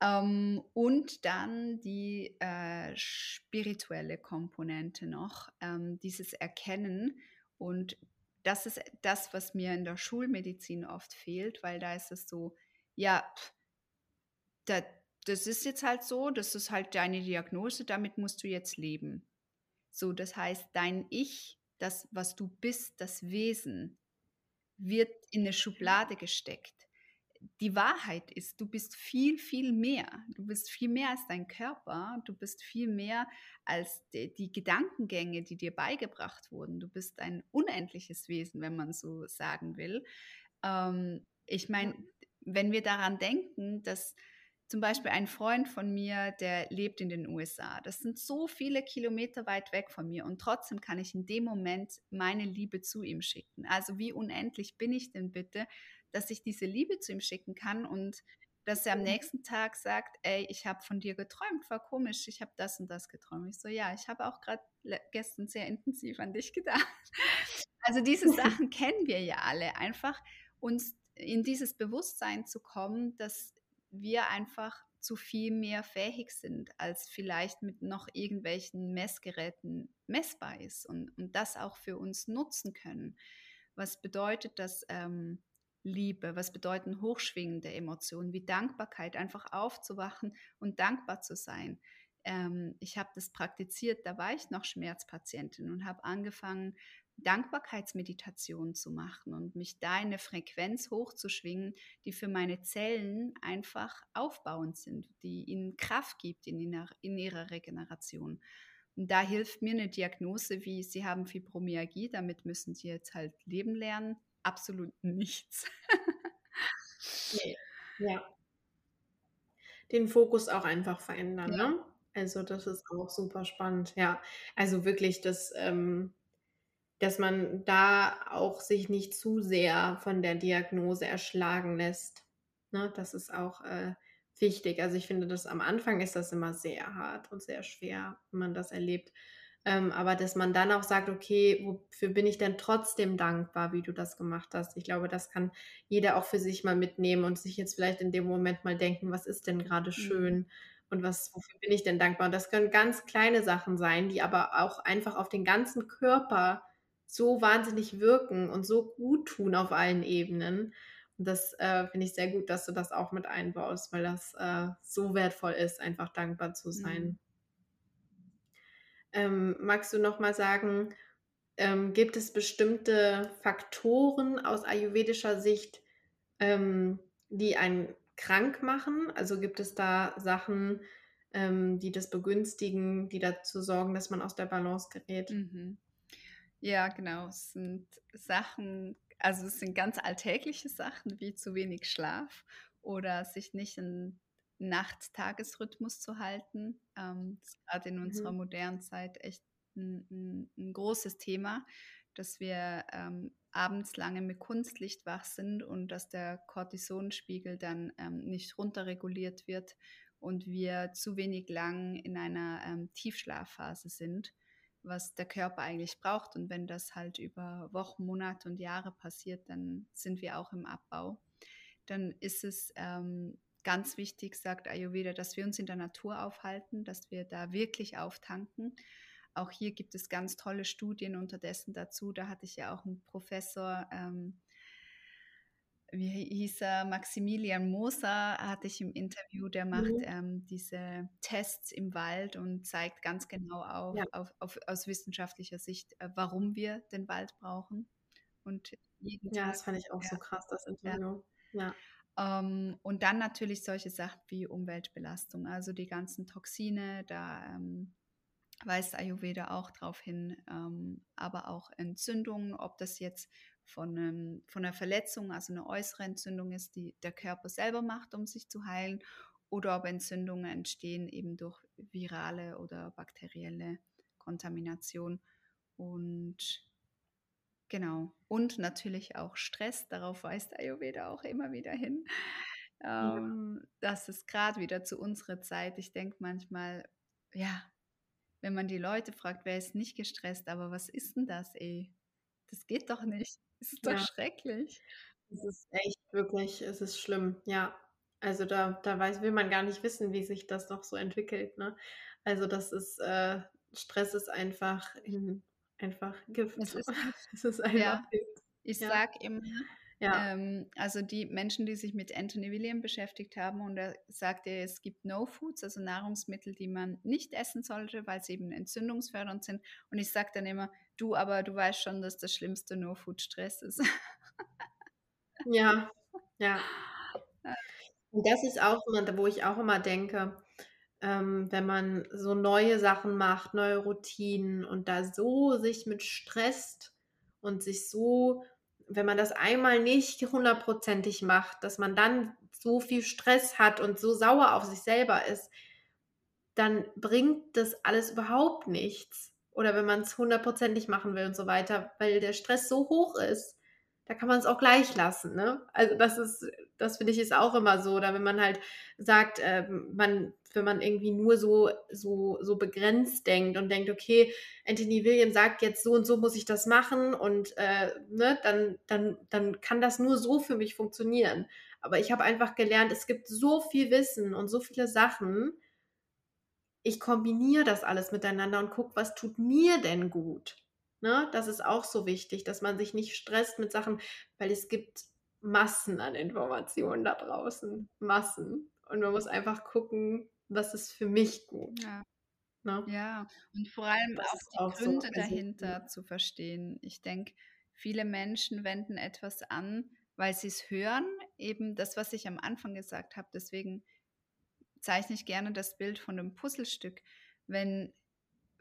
Ähm, und dann die äh, spirituelle Komponente noch, ähm, dieses Erkennen. Und das ist das, was mir in der Schulmedizin oft fehlt, weil da ist es so, ja, da, das ist jetzt halt so, das ist halt deine Diagnose, damit musst du jetzt leben. So, das heißt, dein Ich, das, was du bist, das Wesen, wird in eine Schublade gesteckt. Die Wahrheit ist, du bist viel, viel mehr. Du bist viel mehr als dein Körper. Du bist viel mehr als die, die Gedankengänge, die dir beigebracht wurden. Du bist ein unendliches Wesen, wenn man so sagen will. Ähm, ich meine, wenn wir daran denken, dass zum Beispiel ein Freund von mir, der lebt in den USA. Das sind so viele Kilometer weit weg von mir und trotzdem kann ich in dem Moment meine Liebe zu ihm schicken. Also wie unendlich bin ich denn bitte, dass ich diese Liebe zu ihm schicken kann und dass er am nächsten Tag sagt, ey, ich habe von dir geträumt, war komisch, ich habe das und das geträumt. Ich so, ja, ich habe auch gerade gestern sehr intensiv an dich [LAUGHS] gedacht. Also diese Sachen kennen wir ja alle. Einfach uns in dieses Bewusstsein zu kommen, dass wir einfach zu viel mehr fähig sind, als vielleicht mit noch irgendwelchen Messgeräten messbar ist und, und das auch für uns nutzen können. Was bedeutet das ähm, Liebe? Was bedeuten hochschwingende Emotionen wie Dankbarkeit? Einfach aufzuwachen und dankbar zu sein. Ähm, ich habe das praktiziert, da war ich noch Schmerzpatientin und habe angefangen, Dankbarkeitsmeditation zu machen und mich da in eine Frequenz hochzuschwingen, die für meine Zellen einfach aufbauend sind, die ihnen Kraft gibt in ihrer, in ihrer Regeneration. Und da hilft mir eine Diagnose wie, Sie haben Fibromyalgie, damit müssen Sie jetzt halt leben lernen. Absolut nichts. [LAUGHS] nee. Ja. Den Fokus auch einfach verändern, ja. ne? Also das ist auch super spannend. Ja, also wirklich das ähm, dass man da auch sich nicht zu sehr von der Diagnose erschlagen lässt. Ne, das ist auch äh, wichtig. Also ich finde, dass am Anfang ist das immer sehr hart und sehr schwer, wenn man das erlebt. Ähm, aber dass man dann auch sagt, okay, wofür bin ich denn trotzdem dankbar, wie du das gemacht hast? Ich glaube, das kann jeder auch für sich mal mitnehmen und sich jetzt vielleicht in dem Moment mal denken, was ist denn gerade schön? Mhm. Und was, wofür bin ich denn dankbar? Und das können ganz kleine Sachen sein, die aber auch einfach auf den ganzen Körper so wahnsinnig wirken und so gut tun auf allen Ebenen. Und das äh, finde ich sehr gut, dass du das auch mit einbaust, weil das äh, so wertvoll ist, einfach dankbar zu sein. Mhm. Ähm, magst du noch mal sagen, ähm, gibt es bestimmte Faktoren aus ayurvedischer Sicht, ähm, die einen krank machen? Also gibt es da Sachen, ähm, die das begünstigen, die dazu sorgen, dass man aus der Balance gerät? Mhm. Ja, genau. Es sind Sachen, also es sind ganz alltägliche Sachen wie zu wenig Schlaf oder sich nicht in Nacht-Tagesrhythmus zu halten. Ähm, das ist gerade in mhm. unserer modernen Zeit echt ein, ein, ein großes Thema, dass wir ähm, abends lange mit Kunstlicht wach sind und dass der Cortisonspiegel dann ähm, nicht runterreguliert wird und wir zu wenig lang in einer ähm, Tiefschlafphase sind was der Körper eigentlich braucht. Und wenn das halt über Wochen, Monate und Jahre passiert, dann sind wir auch im Abbau. Dann ist es ähm, ganz wichtig, sagt Ayurveda, dass wir uns in der Natur aufhalten, dass wir da wirklich auftanken. Auch hier gibt es ganz tolle Studien unterdessen dazu. Da hatte ich ja auch einen Professor ähm, wie hieß er, Maximilian Moser hatte ich im Interview, der macht mhm. ähm, diese Tests im Wald und zeigt ganz genau auf, ja. auf, auf aus wissenschaftlicher Sicht, äh, warum wir den Wald brauchen. Und jeden ja, Tag, das fand ich auch ja, so krass, das Interview. Ja. ja. Ähm, und dann natürlich solche Sachen wie Umweltbelastung, also die ganzen Toxine, da ähm, weist Ayurveda auch darauf hin, ähm, aber auch Entzündungen, ob das jetzt von, ähm, von einer Verletzung, also eine äußere Entzündung ist, die der Körper selber macht, um sich zu heilen, oder ob Entzündungen entstehen eben durch virale oder bakterielle Kontamination. Und genau, und natürlich auch Stress, darauf weist Ayurveda auch immer wieder hin. Ähm, ja. Das ist gerade wieder zu unserer Zeit. Ich denke manchmal, ja, wenn man die Leute fragt, wer ist nicht gestresst, aber was ist denn das, ey? Das geht doch nicht. Es ist doch ja. schrecklich. Es ist echt wirklich, es ist schlimm, ja. Also da, da weiß, will man gar nicht wissen, wie sich das noch so entwickelt. Ne? Also das ist, äh, Stress ist einfach, in, einfach Gift. Es ist, [LAUGHS] es ist einfach ja. Gift. Ich ja. sage immer, ja. Ähm, also die Menschen, die sich mit Anthony William beschäftigt haben und er sagte, es gibt No Foods, also Nahrungsmittel, die man nicht essen sollte, weil sie eben entzündungsfördernd sind. Und ich sage dann immer, du, aber du weißt schon, dass das schlimmste No Food Stress ist. ja, [LAUGHS] ja. Und das ist auch immer, wo ich auch immer denke, ähm, wenn man so neue Sachen macht, neue Routinen und da so sich mit stresst und sich so wenn man das einmal nicht hundertprozentig macht, dass man dann so viel Stress hat und so sauer auf sich selber ist, dann bringt das alles überhaupt nichts. Oder wenn man es hundertprozentig machen will und so weiter, weil der Stress so hoch ist, da kann man es auch gleich lassen. Ne? Also das ist, das finde ich ist auch immer so. Oder wenn man halt sagt, äh, man wenn man irgendwie nur so, so, so begrenzt denkt und denkt, okay, Anthony William sagt jetzt so und so muss ich das machen und äh, ne, dann, dann, dann kann das nur so für mich funktionieren. Aber ich habe einfach gelernt, es gibt so viel Wissen und so viele Sachen. Ich kombiniere das alles miteinander und gucke, was tut mir denn gut. Ne? Das ist auch so wichtig, dass man sich nicht stresst mit Sachen, weil es gibt Massen an Informationen da draußen. Massen. Und man muss einfach gucken, was ist für mich gut. Ja. Ne? Ja, und vor allem das auch die Gründe so dahinter zu verstehen. Ich denke, viele Menschen wenden etwas an, weil sie es hören, eben das, was ich am Anfang gesagt habe. Deswegen zeichne ich gerne das Bild von dem Puzzlestück. Wenn,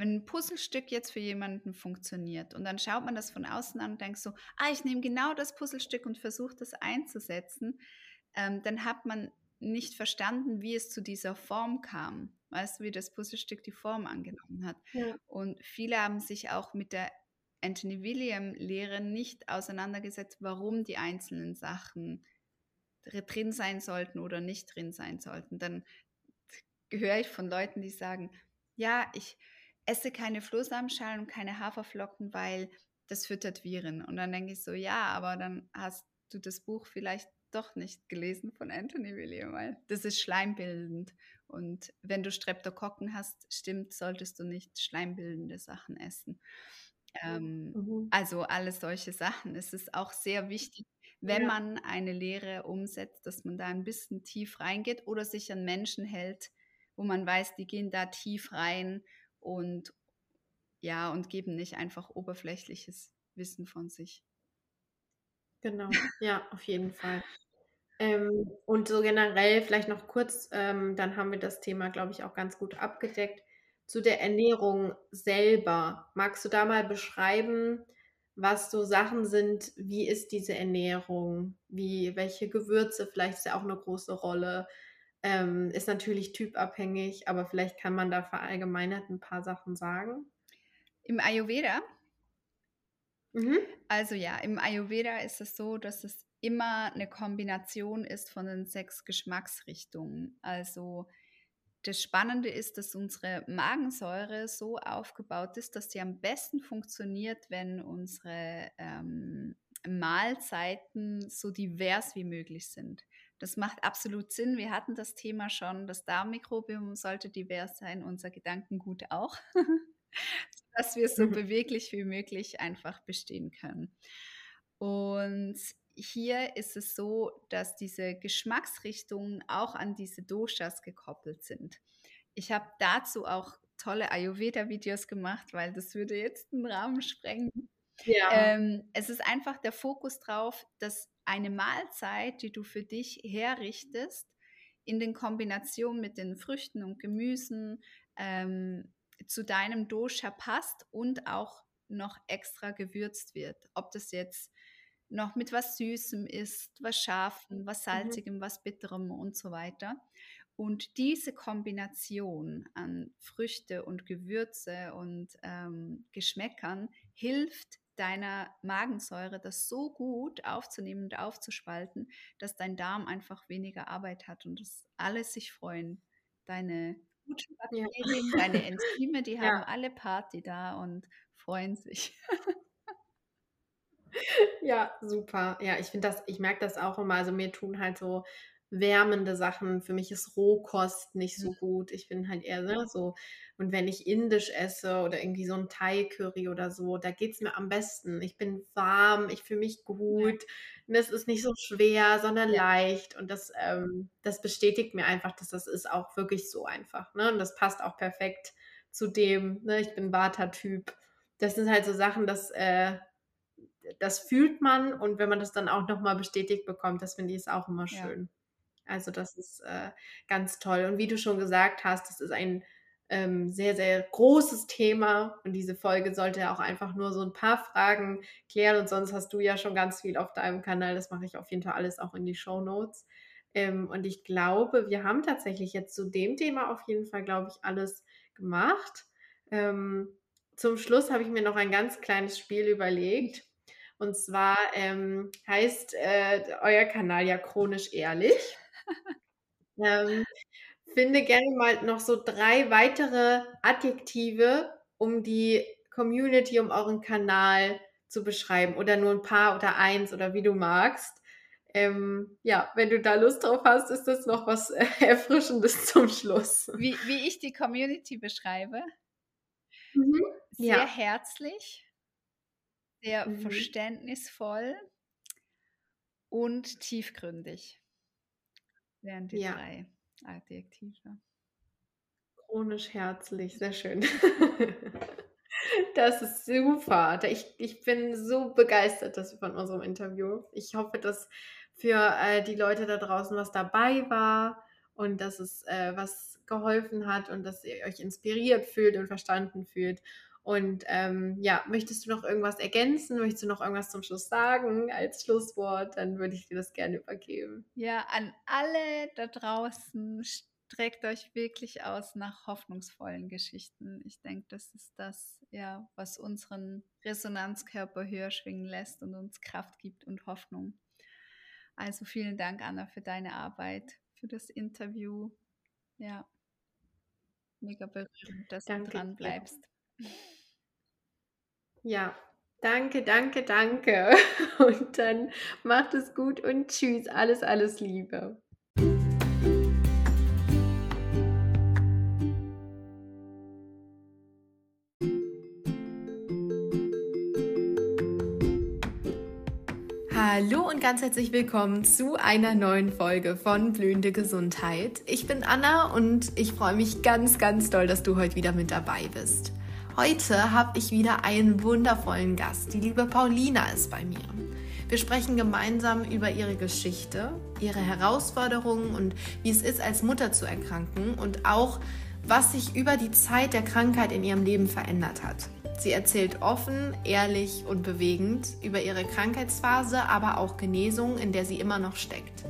wenn ein Puzzlestück jetzt für jemanden funktioniert und dann schaut man das von außen an und denkt so, ah, ich nehme genau das Puzzlestück und versuche das einzusetzen, ähm, dann hat man nicht verstanden, wie es zu dieser Form kam. Weißt du, wie das Puzzlestück die Form angenommen hat. Ja. Und viele haben sich auch mit der Anthony William-Lehre nicht auseinandergesetzt, warum die einzelnen Sachen drin sein sollten oder nicht drin sein sollten. Dann höre ich von Leuten, die sagen, ja, ich esse keine Flohsamenschalen und keine Haferflocken, weil das füttert Viren. Und dann denke ich so, ja, aber dann hast du das Buch vielleicht doch nicht gelesen von Anthony William, weil das ist schleimbildend. Und wenn du Streptokokken hast, stimmt, solltest du nicht schleimbildende Sachen essen. Ähm, mhm. Also alles solche Sachen. Es ist auch sehr wichtig, wenn ja. man eine Lehre umsetzt, dass man da ein bisschen tief reingeht oder sich an Menschen hält, wo man weiß, die gehen da tief rein und ja, und geben nicht einfach oberflächliches Wissen von sich. Genau, [LAUGHS] ja, auf jeden Fall. Ähm, und so generell vielleicht noch kurz, ähm, dann haben wir das Thema, glaube ich, auch ganz gut abgedeckt. Zu der Ernährung selber. Magst du da mal beschreiben, was so Sachen sind? Wie ist diese Ernährung? Wie, welche Gewürze? Vielleicht ist ja auch eine große Rolle. Ähm, ist natürlich typabhängig, aber vielleicht kann man da verallgemeinert ein paar Sachen sagen. Im Ayurveda Mhm. Also ja, im Ayurveda ist es so, dass es immer eine Kombination ist von den sechs Geschmacksrichtungen. Also das Spannende ist, dass unsere Magensäure so aufgebaut ist, dass sie am besten funktioniert, wenn unsere ähm, Mahlzeiten so divers wie möglich sind. Das macht absolut Sinn. Wir hatten das Thema schon. Das Darmmikrobiom sollte divers sein, unser Gedankengut auch. [LAUGHS] dass wir so mhm. beweglich wie möglich einfach bestehen können. Und hier ist es so, dass diese Geschmacksrichtungen auch an diese Doshas gekoppelt sind. Ich habe dazu auch tolle Ayurveda-Videos gemacht, weil das würde jetzt den Rahmen sprengen. Ja. Ähm, es ist einfach der Fokus drauf, dass eine Mahlzeit, die du für dich herrichtest, in den Kombinationen mit den Früchten und Gemüsen, ähm, zu deinem Dosha passt und auch noch extra gewürzt wird. Ob das jetzt noch mit was Süßem ist, was Scharfem, was mhm. Salzigem, mhm. was Bitterem und so weiter. Und diese Kombination an Früchte und Gewürze und ähm, Geschmäckern hilft deiner Magensäure, das so gut aufzunehmen und aufzuspalten, dass dein Darm einfach weniger Arbeit hat und dass alle sich freuen. Deine guten [LAUGHS] Bakterien, ja. deine Enzyme, die haben alle Party da und freuen sich. Ja, super. Ja, ich finde das, ich merke das auch immer. Also mir tun halt so wärmende Sachen. Für mich ist Rohkost nicht so mhm. gut. Ich bin halt eher ne, so. Und wenn ich indisch esse oder irgendwie so ein Thai-Curry oder so, da geht es mir am besten. Ich bin warm, ich fühle mich gut. Und es ist nicht so schwer, sondern ja. leicht. Und das, ähm, das bestätigt mir einfach, dass das ist auch wirklich so einfach. Ne? Und das passt auch perfekt zu dem, ne? ich bin Vata-Typ. Das sind halt so Sachen, dass äh, das fühlt man und wenn man das dann auch nochmal bestätigt bekommt, das finde ich ist auch immer schön. Ja. Also das ist äh, ganz toll. Und wie du schon gesagt hast, das ist ein ähm, sehr, sehr großes Thema und diese Folge sollte auch einfach nur so ein paar Fragen klären und sonst hast du ja schon ganz viel auf deinem Kanal. Das mache ich auf jeden Fall alles auch in die Show Notes. Ähm, und ich glaube, wir haben tatsächlich jetzt zu dem Thema auf jeden Fall, glaube ich, alles gemacht. Ähm, zum Schluss habe ich mir noch ein ganz kleines Spiel überlegt. Und zwar ähm, heißt äh, euer Kanal ja chronisch ehrlich. Ähm, finde gerne mal noch so drei weitere Adjektive, um die Community, um euren Kanal zu beschreiben. Oder nur ein paar oder eins oder wie du magst. Ähm, ja, wenn du da Lust drauf hast, ist das noch was äh, [LAUGHS] Erfrischendes zum Schluss. Wie, wie ich die Community beschreibe? Mhm. Sehr ja. herzlich sehr mhm. verständnisvoll und tiefgründig. Wären die ja. drei Adjektive. Chronisch herzlich, sehr schön. [LAUGHS] Das ist super. Ich, ich bin so begeistert dass von unserem Interview. Ich hoffe, dass für äh, die Leute da draußen was dabei war und dass es äh, was geholfen hat und dass ihr euch inspiriert fühlt und verstanden fühlt. Und ähm, ja, möchtest du noch irgendwas ergänzen? Möchtest du noch irgendwas zum Schluss sagen als Schlusswort? Dann würde ich dir das gerne übergeben. Ja, an alle da draußen, streckt euch wirklich aus nach hoffnungsvollen Geschichten. Ich denke, das ist das, ja, was unseren Resonanzkörper höher schwingen lässt und uns Kraft gibt und Hoffnung. Also vielen Dank, Anna, für deine Arbeit, für das Interview. Ja, mega berührend, dass Danke. du dran bleibst. Ja, danke, danke, danke. [LAUGHS] Und dann macht es gut und tschüss. Alles, alles Liebe. Hallo und ganz herzlich willkommen zu einer neuen Folge von Blühende Gesundheit. Ich bin Anna und ich freue mich ganz, ganz doll, dass du heute wieder mit dabei bist. Heute habe ich wieder einen wundervollen Gast. Die liebe Paulina ist bei mir. Wir sprechen gemeinsam über ihre Geschichte, ihre Herausforderungen und wie es ist, als Mutter zu erkranken und auch, was sich über die Zeit der Krankheit in ihrem Leben verändert hat. Sie erzählt offen, ehrlich und bewegend über ihre Krankheitsphase, aber auch Genesung, in der sie immer noch steckt.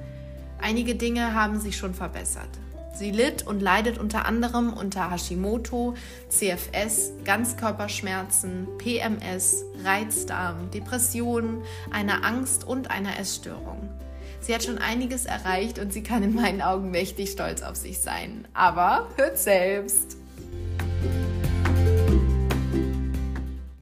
Einige Dinge haben sich schon verbessert. Sie litt und leidet unter anderem unter Hashimoto, CFS, Ganzkörperschmerzen, PMS, Reizdarm, Depressionen, einer Angst und einer Essstörung. Sie hat schon einiges erreicht und sie kann in meinen Augen mächtig stolz auf sich sein. Aber hört selbst.